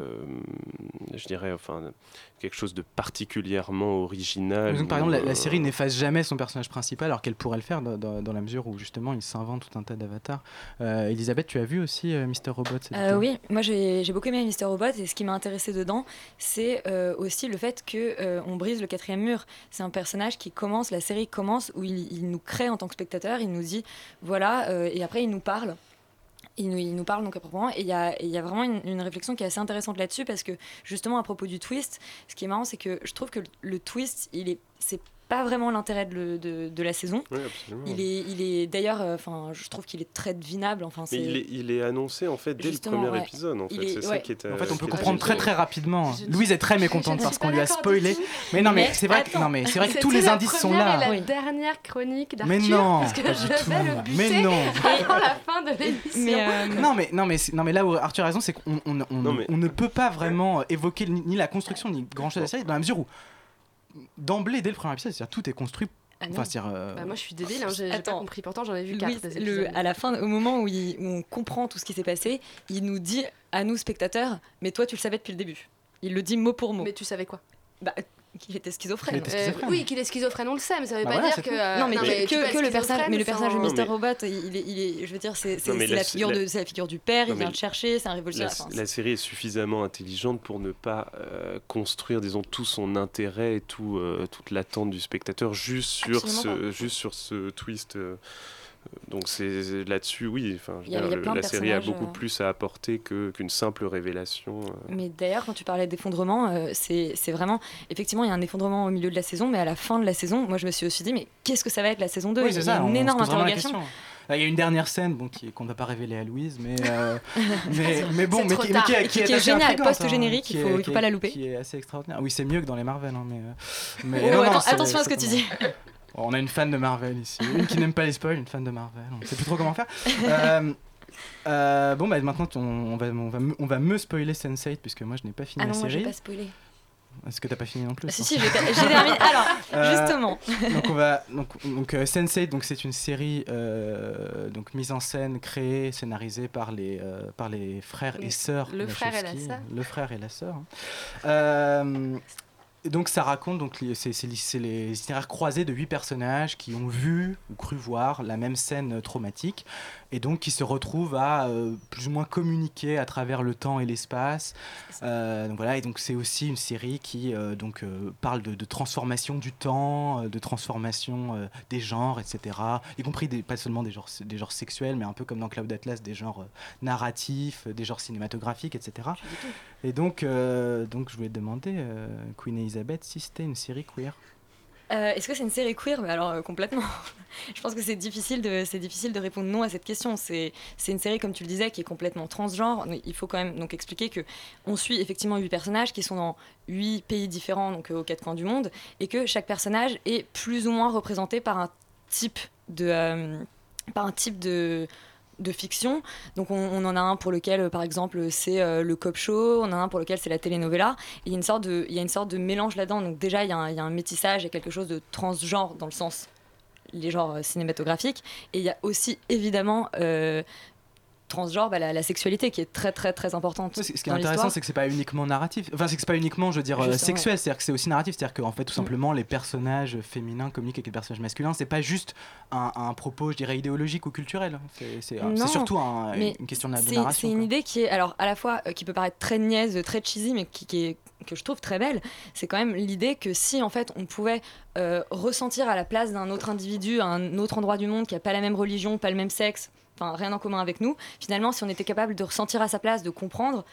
je dirais, enfin, quelque chose de particulièrement original. Donc, par exemple, la, la euh, série n'efface jamais son personnage principal, alors qu'elle pourrait le faire dans, dans- dans la mesure où justement il s'invente tout un tas d'avatars. Euh, Elisabeth, tu as vu aussi euh, Mr. Robot Euh, oui, moi j'ai beaucoup aimé Mister Robot et ce qui m'a intéressé dedans, c'est euh, aussi le fait que euh, on brise le quatrième mur. C'est un personnage qui commence, la série commence où il, il nous crée en tant que spectateur, il nous dit voilà, euh, et après il nous parle. Il nous, parle donc à proprement et il y a, vraiment une, réflexion qui est assez intéressante là-dessus parce que justement à propos du twist, ce qui est marrant c'est que je trouve que le twist il est pas vraiment l'intérêt de, de, de la saison. Oui, absolument. Il est, il est d'ailleurs, euh, enfin, je trouve qu'il est très devinable. Enfin, c'est- il est, il est annoncé en fait dès Justement, le premier ouais. épisode. En fait, est- c'est ça qui est. En fait, on peut est comprendre très très rapidement. Je Louise est très mécontente parce qu'on lui a spoilé. Mais non, mais Mais c'est vrai que non, mais c'est vrai que tous les la indices sont là. Et la Oui. dernière chronique d'Arthur. Mais non, parce que je du vais tout. le buter Mais non. avant la fin de l'émission. Mais, euh, Non mais, non, mais, non mais là où Arthur a raison, c'est qu'on on, on- Non, mais- on ne peut pas vraiment évoquer ni, ni la construction ni grand chose de la série dans la mesure où d'emblée dès le premier épisode, c'est-à-dire tout est construit. Ah. Enfin, c'est-à-dire, euh, Bah, moi, je suis débile, hein, j'ai j'ai pas compris. Pourtant, j'en ai vu Louise, 4 le, à la fin, au moment où, il- où on comprend tout ce qui s'est passé, il nous dit à nous spectateurs, mais toi tu le savais depuis le début. Il le dit mot pour mot. Mais tu savais quoi? Bah, qu'il était schizophrène. Qu'il était Euh, schizophrène. Oui, qu'il est schizophrène, on le sait, mais ça veut Bah pas voilà, dire que. euh, non mais, tu que, le personnage, mais le personnage de mais- Robot, il est, il est, je veux dire, c'est la- la figure la- de, c'est la figure du père. Non, il vient le chercher, c'est un révolutionnaire. la série est suffisamment intelligente pour ne pas euh, construire, disons, tout son intérêt et tout, euh, toute l'attente du spectateur juste sur, Absolument ce, juste sur ce twist. Donc c'est là-dessus, oui. Enfin, je a- dire, la série a beaucoup euh, plus à apporter que- qu'une simple révélation. euh. Mais d'ailleurs, quand tu parlais d'effondrement, euh, c'est c'est vraiment. Effectivement, il y a un effondrement au milieu de la saison, mais à la fin de la saison, moi je me suis aussi dit, mais qu'est-ce que ça va être la saison 2 Oui, Il c'est y a ça. on une énorme interrogation. Il y a une dernière scène bon, qu'on ne va pas révéler à Louise, mais, euh, mais, mais bon, mais qui, mais qui est, qui est assez génial, post-générique, qui il est- faut- pas la louper. Qui est assez extraordinaire. Oui, c'est mieux que dans les Marvel. hein, mais, mais Oh, non, non, attention à ce que tu dis. On a une fan de Marvel ici, une qui n'aime pas les spoils, une fan de Marvel. On ne sait plus trop comment faire. Euh, euh, bon, bah maintenant, on, on va, on, va, me- on va me spoiler Sense8 puisque moi je n'ai pas fini Ah non, la moi série. pas spoiler. Est-ce que t'as pas fini non plus Ah, si, si, j'ai terminé. Alors, Euh, justement. donc on va donc donc euh, Sense8 donc c'est une série euh, donc mise en scène créée scénarisée par les par les frères et Le- sœurs le frère et la sœur. le frère et la sœur hein. Et donc ça raconte donc c'est les, itinéraires croisés de huit personnages qui ont vu ou cru voir la même scène traumatique et donc qui se retrouvent à euh, plus ou moins communiquer à travers le temps et l'espace. Euh, donc voilà et donc c'est aussi une série qui euh, donc parle de, de transformation du temps, de transformation des genres, etc. Y compris des, pas seulement des genres des genres sexuels, mais un peu comme dans Cloud Atlas des genres narratifs, des genres cinématographiques, etc. Et donc donc je voulais te demander Queen Elizabeth si c'était une série queer. Euh, Est-ce que c'est une série queer? Mais alors euh, complètement. je pense que c'est difficile de c'est difficile de répondre non à cette question. C'est c'est une série comme tu le disais qui est complètement transgenre. Il faut quand même donc expliquer que on suit effectivement huit personnages qui sont dans huit pays différents donc euh, aux quatre coins du monde et que chaque personnage est plus ou moins représenté par un type de par un type de de fiction. Donc on, en a un pour lequel, euh, par exemple, c'est euh, le cop show, on en a un pour lequel c'est la telenovela. Il y a une sorte de, il y a une sorte de mélange là-dedans. Donc déjà, il y, a un, il y a un métissage, il y a quelque chose de transgenre dans le sens les genres euh, cinématographiques. Et il y a aussi évidemment transgenre, bah, la, la sexualité qui est très très très importante. Ce qui est intéressant, c'est que c'est pas uniquement narratif. Enfin, c'est que c'est pas uniquement, je veux dire, euh, sexuel. C'est-à-dire que c'est aussi narratif. C'est-à-dire qu'en fait, tout Mm. simplement, les personnages féminins communiquent avec les personnages masculins. C'est pas juste un, un propos, je dirais, idéologique ou culturel. C'est c'est- surtout un- une question de, de narration. C'est une idée qui est, alors à la fois euh, qui peut paraître très niaise, très cheesy, mais qui, qui est que je trouve très belle, c'est quand même l'idée que si en fait on pouvait euh, ressentir à la place d'un autre individu, à un autre endroit du monde qui a pas la même religion, pas le même sexe, rien en commun avec nous, finalement si on était capable de ressentir à sa place, de comprendre,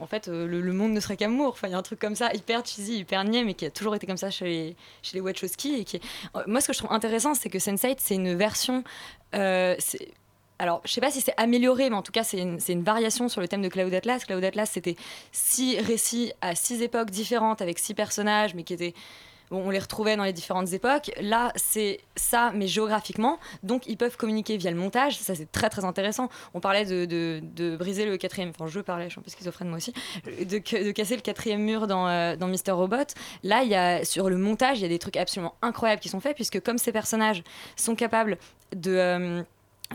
en fait euh, le, monde ne serait qu'amour. Enfin il y a un truc comme ça hyper cheesy, hyper niais, mais qui a toujours été comme ça chez les, chez les Wachowski et qui est- euh, moi ce que je trouve intéressant c'est que Sense8 c'est une version euh, alors, je sais pas si c'est amélioré, mais en tout cas, c'est une, une variation sur le thème de Cloud Atlas. Cloud Atlas, c'était six récits à six époques différentes, avec six personnages, mais qui étaient. On les retrouvait dans les différentes époques. Là, c'est ça, mais géographiquement. Donc, ils peuvent communiquer via le montage. Ça, c'est très, très intéressant. On parlait de, de- de briser le quatrième. Enfin, je parlais, je suis un peu schizophrène moi aussi. De, de casser le quatrième mur dans, euh, dans Mister Robot. Là, il y a, sur le montage, il y a des trucs absolument incroyables qui sont faits, puisque comme ces personnages sont capables de. euh,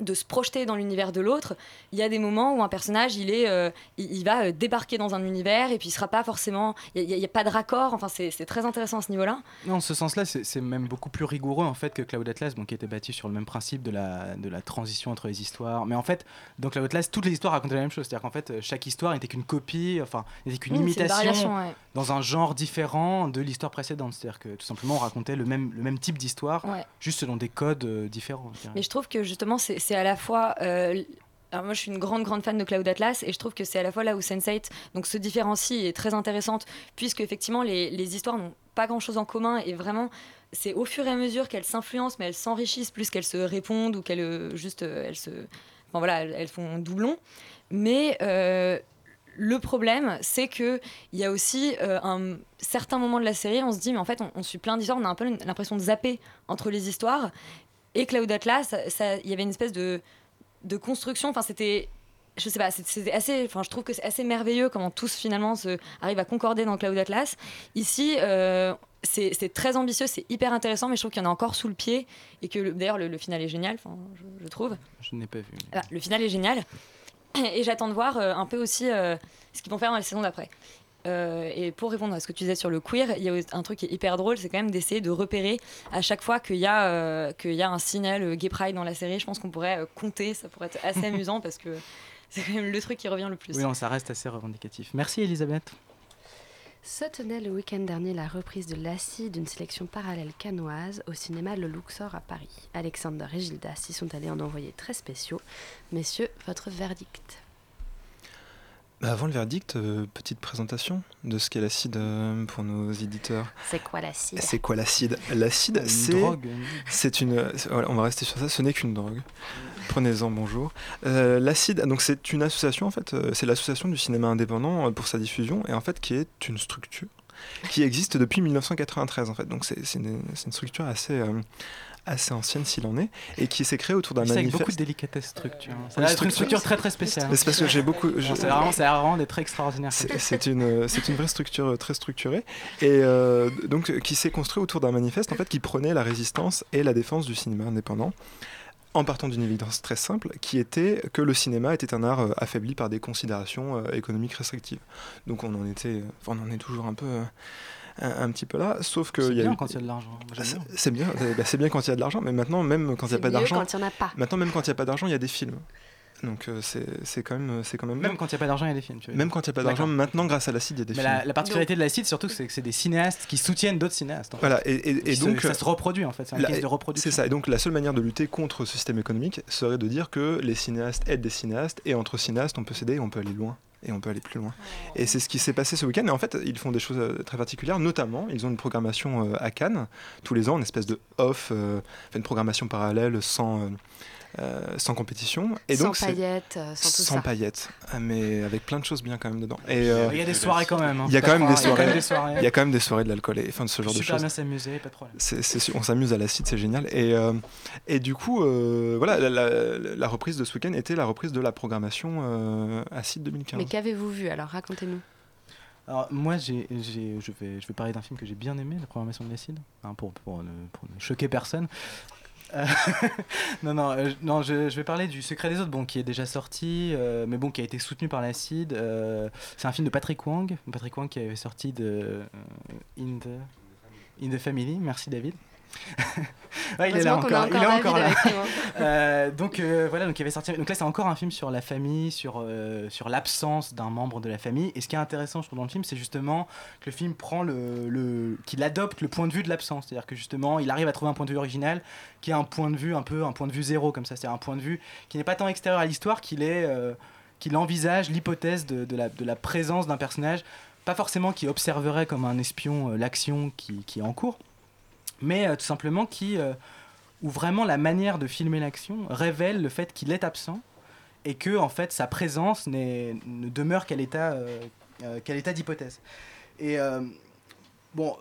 de se projeter dans l'univers de l'autre, il y a des moments où un personnage, il est, euh, il, il va euh, débarquer dans un univers et puis il sera pas forcément, il n'y a, a pas de raccord. Enfin, c'est très intéressant à ce niveau-là. En ce sens-là, c'est même beaucoup plus rigoureux en fait que Cloud Atlas, bon, qui était bâti sur le même principe de la, de la transition entre les histoires. Mais en fait, dans Cloud Atlas, toutes les histoires racontaient la même chose. C'est-à-dire qu'en fait, euh, chaque histoire n'était qu'une copie, enfin, n'était qu'une Mmh, imitation ouais. dans un genre différent de l'histoire précédente. C'est-à-dire que tout simplement, on racontait le même, le même type d'histoire, Ouais. juste selon des codes euh, différents. je. Mais je trouve que justement, c'est c'est à la fois. euh, alors moi je suis une grande grande fan de Cloud Atlas et je trouve que c'est à la fois là où Sense8 donc se différencie et est très intéressante puisque effectivement les, les histoires n'ont pas grand chose en commun et vraiment c'est au fur et à mesure qu'elles s'influencent mais elles s'enrichissent plus qu'elles se répondent ou qu'elles euh, juste euh, elles se enfin voilà elles, font doublon mais le problème, c'est que il y a aussi un certain moment de la série, on se dit mais en fait on suit plein d'histoires, on a un peu l'impression de zapper entre les histoires. Et Cloud Atlas, il y avait une espèce de, de construction. Enfin, c'était, je sais pas, c'est- c'était assez. Enfin, je trouve que c'est assez merveilleux comment tous finalement se, arrivent à concorder dans Cloud Atlas. Ici. euh, c'est très ambitieux, c'est hyper intéressant, mais je trouve qu'il y en a encore sous le pied et que le- d'ailleurs le, le final est génial, je, je trouve. Je n'ai pas vu. Ah, le final est génial. Et j'attends de voir euh, un peu aussi euh, ce qu'ils vont faire dans la saison d'après. Euh, et pour répondre à ce que tu disais sur le queer, il y a un truc qui est hyper drôle, c'est quand même d'essayer de repérer à chaque fois qu'il y, a, euh, qu'il y a un signal euh, gay pride dans la série. Je pense qu'on pourrait compter, ça pourrait être assez amusant parce que c'est quand même le truc qui revient le plus. Oui, non, ça reste assez revendicatif. Merci Elisabeth. Se tenait le week-end dernier la reprise de Lassie d'une sélection parallèle canoise au cinéma Le Luxor à Paris. Alexander et Gildas s'y sont allés en envoyer très spéciaux. Messieurs, votre verdict avant le verdict, euh, petite présentation de ce qu'est l'acide euh, pour nos éditeurs. C'est quoi l'acide? C'est quoi l'acide? L'acide, Une c'est drogue. c'est une. voilà, on va rester sur ça. Ce n'est qu'une drogue. Prenez-en bonjour. Euh, l'acide, donc c'est une association en fait. euh, c'est l'association du cinéma indépendant euh, pour sa diffusion et en fait qui est une structure qui existe depuis 1993 en fait. Donc c'est c'est une, c'est une structure assez euh, assez ancienne s'il en est et qui s'est créée autour d'un C'est avec manifeste. beaucoup de délicatesse structure. hein. Être une structure. structure très très spéciale. C'est parce que j'ai beaucoup- C'est vraiment, vraiment extraordinaire. C'est c'est une, c'est une vraie structure très structurée et euh, donc qui s'est construit autour d'un manifeste en fait qui prenait la résistance et la défense du cinéma indépendant en partant d'une évidence très simple qui était que le cinéma était un art euh, affaibli par des considérations euh, économiques restrictives. Donc on en était, enfin, on en est toujours un peu euh, un, un petit peu là, sauf que C'est y a bien eu- quand il y a de l'argent. J'aime c'est bien. c'est bien, euh, bah, c'est bien quand il y a de l'argent, mais maintenant même quand il n'y a pas d'argent. Maintenant même quand il n'y a pas d'argent, il y a des films. Donc euh, c'est c'est quand même c'est quand même Même quand il n'y a pas d'argent, il y a des films. tu veux même quand il n'y a pas d'argent, maintenant grâce à l'acide, il y a des Mais films. la, la particularité de l'acide, surtout, c'est que c'est des cinéastes qui soutiennent d'autres cinéastes. en fait. Voilà, et, et- et se- donc ça se reproduit en fait, c'est un la- de reproduction. C'est ça, et donc la seule manière de lutter contre ce système économique serait de dire que les cinéastes aident des cinéastes, et entre cinéastes, on peut s'aider, on peut aller loin, et on peut aller plus loin. Et c'est ce qui s'est passé ce week-end, et en fait, ils font des choses euh, très particulières, notamment, ils ont une programmation euh, à Cannes, tous les ans, une espèce de off, euh, une programmation parallèle sans... euh, sans compétition et Sans donc paillettes, euh, sans tout sans ça. paillettes mais avec plein de choses bien quand même dedans et euh, Il y a des soirées quand même, hein, il y a quand même des soirées il y a quand même des soirées de l'alcool et enfin de ce genre de Super choses bien s'amuser, pas de problème. on s'amuse à l'acide, c'est génial. Et, euh, et du coup, euh, voilà, la, la- la reprise de ce week-end était la reprise de la programmation euh, Acide 2015. Mais qu'avez-vous vu? Alors Racontez-nous. Alors moi, je, vais, je vais parler d'un film que j'ai bien aimé, La programmation de l'acide, hein, pour, pour, ne, pour ne choquer personne. Euh, non, non, euh, non je, je vais parler du Secret des autres, bon, qui est déjà sorti, euh, mais bon, qui a été soutenu par l'acide. Euh, c'est un film de Patrick Wang, Patrick Wang qui avait sorti de In, the, In the Family. Merci David. Ouais, il est là encore, il est encore là. hein. Euh, donc euh, voilà, donc il avait sorti. Donc là, c'est encore un film sur la famille, sur euh, sur l'absence d'un membre de la famille. Et ce qui est intéressant, je trouve, dans le film, c'est justement que le film prend le, le qu'il adopte le point de vue de l'absence. C'est-à-dire que justement, il arrive à trouver un point de vue original qui est un point de vue un peu un point de vue zéro comme ça. C'est-à-dire un point de vue qui n'est pas tant extérieur à l'histoire qu'il est qu'il envisage l'hypothèse de, de la, de la présence d'un personnage, pas forcément qui observerait comme un espion l'action qui, qui est en cours, mais euh, tout simplement qui euh, où vraiment la manière de filmer l'action révèle le fait qu'il est absent et que en fait sa présence ne demeure qu'à l'état euh, euh, d'hypothèse. Et bon,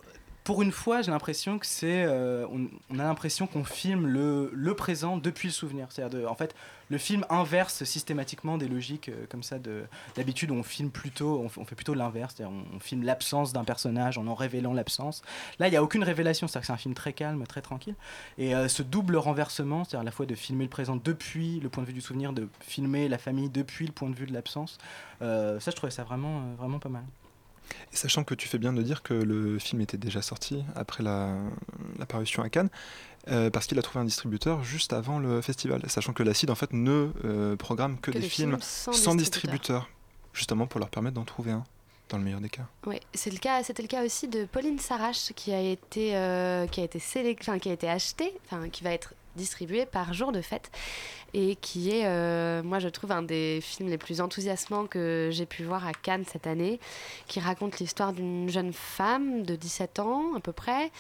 pour une fois, j'ai l'impression que c'est euh, on, a l'impression qu'on filme le, le présent depuis le souvenir. C'est-à-dire en fait le film inverse systématiquement des logiques euh, comme ça de d'habitude on filme plutôt on, fait plutôt l'inverse, c'est-à-dire on, filme l'absence d'un personnage en en révélant l'absence. Là, il n'y a aucune révélation, c'est-à-dire que c'est un film très calme, très tranquille. Et euh, ce double renversement, c'est-à-dire à la fois de filmer le présent depuis le point de vue du souvenir, de filmer la famille depuis le point de vue de l'absence, ça je trouvais ça vraiment, vraiment pas mal. Et sachant que tu fais bien de dire que le film était déjà sorti après la, la parution à Cannes, euh, parce qu'il a trouvé un distributeur juste avant le festival. Sachant que l'acide en fait ne euh, programme que, Que des films films sans sans distributeur. distributeur, justement pour leur permettre d'en trouver un, dans le meilleur des cas. Oui, c'est le cas. C'était le cas aussi de Pauline Sarache qui a été, euh, qui a été enfin, qui a été achetée, enfin qui va être distribué par Jour de Fête et qui est, euh, moi je trouve, un des films les plus enthousiasmants que j'ai pu voir à Cannes cette année, qui raconte l'histoire d'une jeune femme de 17 ans à peu près,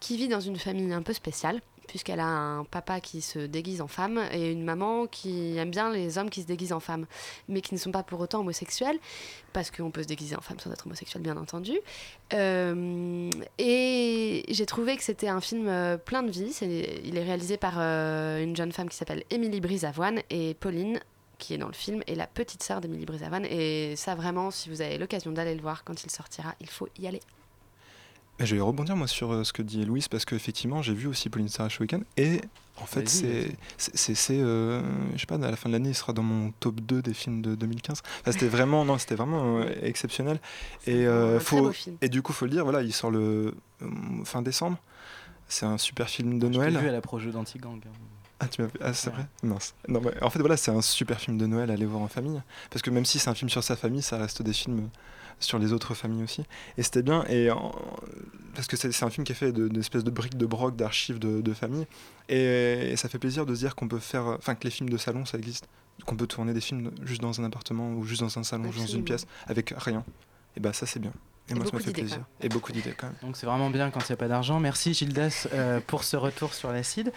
qui vit dans une famille un peu spéciale puisqu'elle a un papa qui se déguise en femme et une maman qui aime bien les hommes qui se déguisent en femme, mais qui ne sont pas pour autant homosexuels, parce qu'on peut se déguiser en femme sans être homosexuel, bien entendu. Euh, et j'ai trouvé que c'était un film euh, plein de vie. Il est réalisé par euh, une jeune femme qui s'appelle Émilie Brisavoine et Pauline qui est dans le film, est la petite sœur d'Émilie Brisavoine. Et ça, vraiment, si vous avez l'occasion d'aller le voir quand il sortira, il faut y aller. Mais je vais rebondir moi sur euh, ce que dit Louise parce qu'effectivement j'ai vu aussi Pauline Sarah week-end et en fait c'est c'est euh, je sais pas à la fin de l'année il sera dans mon top 2 des films de 2015 Enfin, c'était vraiment non c'était vraiment euh, exceptionnel et euh, faut et du coup faut le dire voilà il sort le fin décembre c'est un super film de Je Noël vu à la d'Antigang. hein. ah, tu m'as vu Ah, c'est Ouais. vrai? Mince. Non, mais en fait, voilà, c'est un super film de Noël à aller voir en famille. Parce que même si c'est un film sur sa famille, ça reste des films sur les autres familles aussi. Et c'était bien. Et en- Parce que c'est un film qui est fait de- d'espèces de, briques de broc, d'archives de, de famille. Et, et ça fait plaisir de se dire qu'on peut faire. Enfin, que les films de salon, ça existe. Qu'on peut tourner des films juste dans un appartement ou juste dans un salon, juste dans une Absolument. pièce, avec rien. Et bah, ça, c'est bien. Et, Et moi, ça beaucoup me fait d'idées, plaisir. quand Et beaucoup d'idées, quand même. Donc c'est vraiment bien quand il n'y a pas d'argent. Merci Gildas euh, pour ce retour sur l'acide.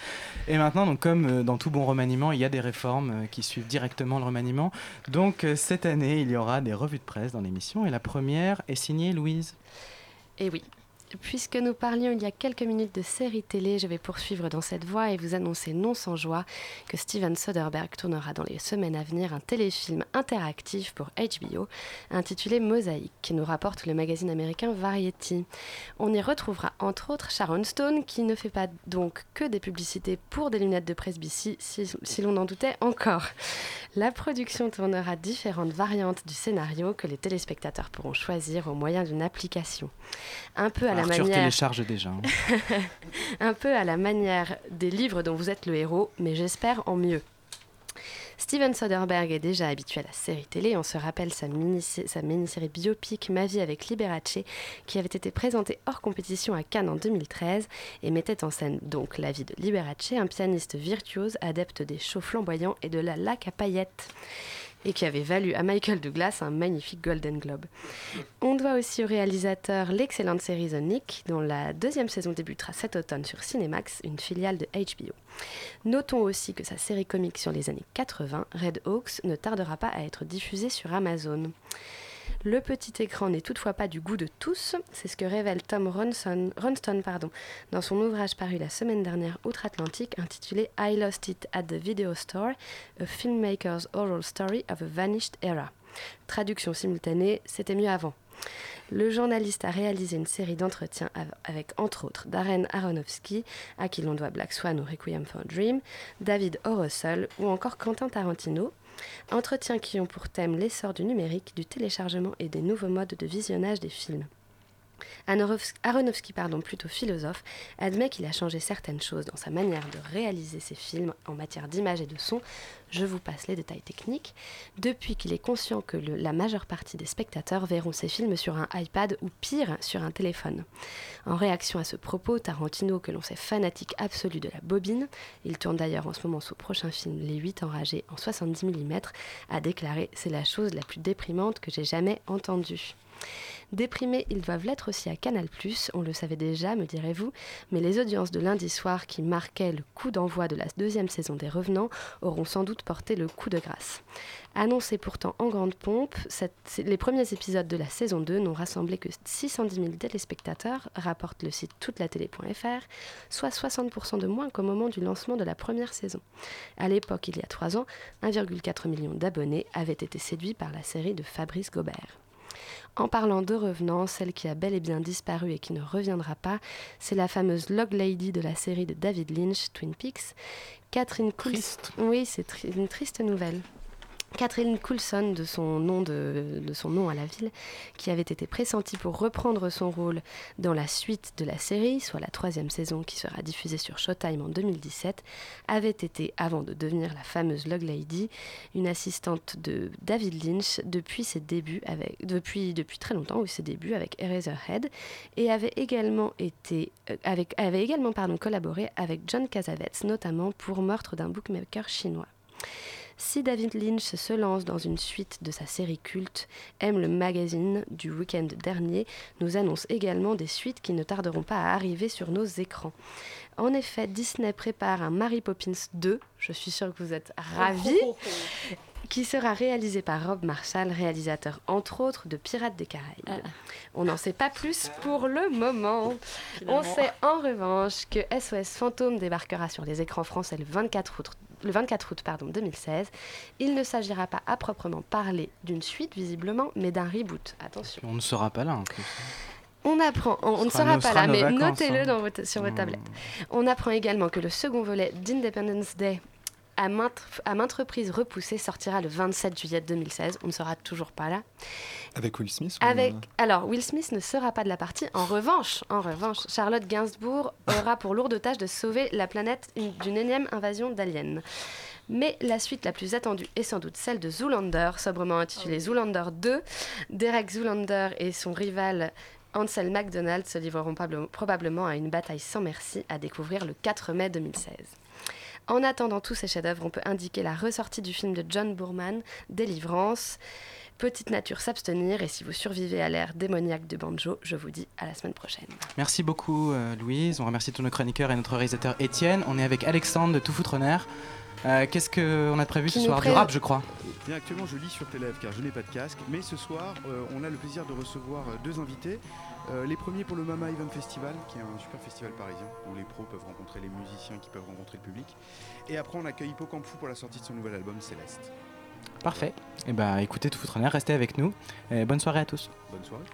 Et maintenant, donc, comme euh, dans tout bon remaniement, il y a des réformes euh, qui suivent directement le remaniement. Donc euh, cette année, il y aura des revues de presse dans l'émission. Et la première est signée Louise. Et oui. Puisque nous parlions il y a quelques minutes de séries télé, je vais poursuivre dans cette voie et vous annoncer non sans joie que Steven Soderbergh tournera dans les semaines à venir un téléfilm interactif pour HBO intitulé Mosaïque, qui nous rapporte le magazine américain Variety. On y retrouvera entre autres Sharon Stone, qui ne fait pas donc que des publicités pour des lunettes de presbytie, si, si l'on en doutait encore. La production tournera différentes variantes du scénario que les téléspectateurs pourront choisir au moyen d'une application. Un peu à la Arthur manière télécharge déjà. hein. un peu à la manière des livres dont vous êtes le héros, mais j'espère en mieux. Steven Soderbergh est déjà habitué à la série télé. On se rappelle sa mini- sa mini-série biopic Ma vie avec Liberace, qui avait été présentée hors compétition à Cannes en 2013 et mettait en scène donc la vie de Liberace, un pianiste virtuose adepte des shows flamboyants et de la laque à paillettes et qui avait valu à Michael Douglas un magnifique Golden Globe. On doit aussi au réalisateur l'excellente série The Nick, dont la deuxième saison débutera cet automne sur Cinemax, une filiale de HBO. Notons aussi que sa série comique sur les années 80, Red Hawks, ne tardera pas à être diffusée sur Amazon. Le petit écran n'est toutefois pas du goût de tous, c'est ce que révèle Tom Ronson, Ronston pardon, dans son ouvrage paru la semaine dernière outre-Atlantique intitulé I Lost It at the Video Store, A Filmmaker's Oral Story of a Vanished Era. Traduction simultanée, c'était mieux avant. Le journaliste a réalisé une série d'entretiens av- avec entre autres Darren Aronofsky, à qui l'on doit Black Swan ou Requiem for a Dream, David O. Ou encore Quentin Tarantino. Entretiens qui ont pour thème l'essor du numérique, du téléchargement et des nouveaux modes de visionnage des films. Aronofsky, pardon, plutôt philosophe, admet qu'il a changé certaines choses dans sa manière de réaliser ses films en matière d'image et de son. Je vous passe les détails techniques. Depuis qu'il est conscient que la majeure partie des spectateurs verront ses films sur un iPad ou pire sur un téléphone. En réaction à ce propos, Tarantino, que l'on sait fanatique absolu de la bobine, il tourne d'ailleurs en ce moment son prochain film Les 8 enragés en 70 mm, a déclaré C'est la chose la plus déprimante que j'ai jamais entendue. Déprimés, ils doivent l'être aussi à Canal+, on le savait déjà, me direz-vous, mais les audiences de lundi soir qui marquaient le coup d'envoi de la deuxième saison des Revenants auront sans doute porté le coup de grâce. Annoncé pourtant en grande pompe, les premiers épisodes de la saison 2 n'ont rassemblé que 610 000 téléspectateurs, rapporte le site toutelatélé.fr, soit 60% de moins qu'au moment du lancement de la première saison. À l'époque, il y a trois ans, 1,4 million d'abonnés avaient été séduits par la série de Fabrice Gobert. En parlant de revenants, celle qui a bel et bien disparu et qui ne reviendra pas, c'est la fameuse Log Lady de la série de David Lynch, Twin Peaks. Catherine Coulson. Oui, c'est tri- une triste nouvelle. Catherine Coulson, de son, nom à la ville, qui avait été pressentie pour reprendre son rôle dans la suite de la série, soit la troisième saison qui sera diffusée sur Showtime en 2017, avait été, avant de devenir la fameuse Log Lady, une assistante de David Lynch depuis ses débuts depuis, très longtemps, ou ses débuts avec Eraserhead, et avait également été, euh, avait collaboré avec John Cassavetes, notamment pour Meurtre d'un bookmaker chinois. Si David Lynch se lance dans une suite de sa série culte, M le magazine du week-end dernier nous annonce également des suites qui ne tarderont pas à arriver sur nos écrans. En effet, Disney prépare un Mary Poppins 2, je suis sûre que vous êtes ravis, qui sera réalisé par Rob Marshall, réalisateur entre autres de Pirates des Caraïbes. On n'en sait pas plus pour le moment. On sait en revanche que SOS Fantôme débarquera sur les écrans français le 24 août, le 24 août pardon, 2016. Il ne s'agira pas à proprement parler d'une suite visiblement, mais d'un reboot. Attention. On ne sera pas là en plus. On apprend, on, on ne sera pas là, mais notez-le hein. sur votre tablette. On apprend également que le second volet d'Independence Day, à maintes, à maintes reprises repoussé, sortira le 27 juillet 2016. On ne sera toujours pas là. Avec Will Smith ou, Avec, alors, Will Smith ne sera pas de la partie. En revanche, en revanche, Charlotte Gainsbourg aura pour lourde tâche de sauver la planète une- d'une énième invasion d'aliens. Mais la suite la plus attendue est sans doute celle de Zoolander, sobrement intitulée Zoolander 2. Derek Zoolander et son rival Ansel McDonald se livreront probablement à une bataille sans merci à découvrir le 4 mai 2016. En attendant tous ces chefs-d'œuvre, on peut indiquer la ressortie du film de John Boorman, Délivrance. Petite nature s'abstenir, et si vous survivez à l'ère démoniaque de Banjo, je vous dis à la semaine prochaine. Merci beaucoup euh, Louise, on remercie tous nos chroniqueurs et notre réalisateur Étienne. On est avec Alexandre de Tout Foutre. Euh, Qu'est-ce qu'on a de prévu Qui ce soir Du rap je crois. Bien, actuellement, je lis sur tes lèvres car je n'ai pas de casque. Mais ce soir, euh, on a le plaisir de recevoir deux invités. Euh, les premiers pour le Mama Event Festival, qui est un super festival parisien où les pros peuvent rencontrer les musiciens qui peuvent rencontrer le public. Et après, on accueille Hippocampe Fou pour la sortie de son nouvel album Céleste. Parfait. Et bah écoutez Tout Foutre en restez avec nous. Et bonne soirée à tous. Bonne soirée.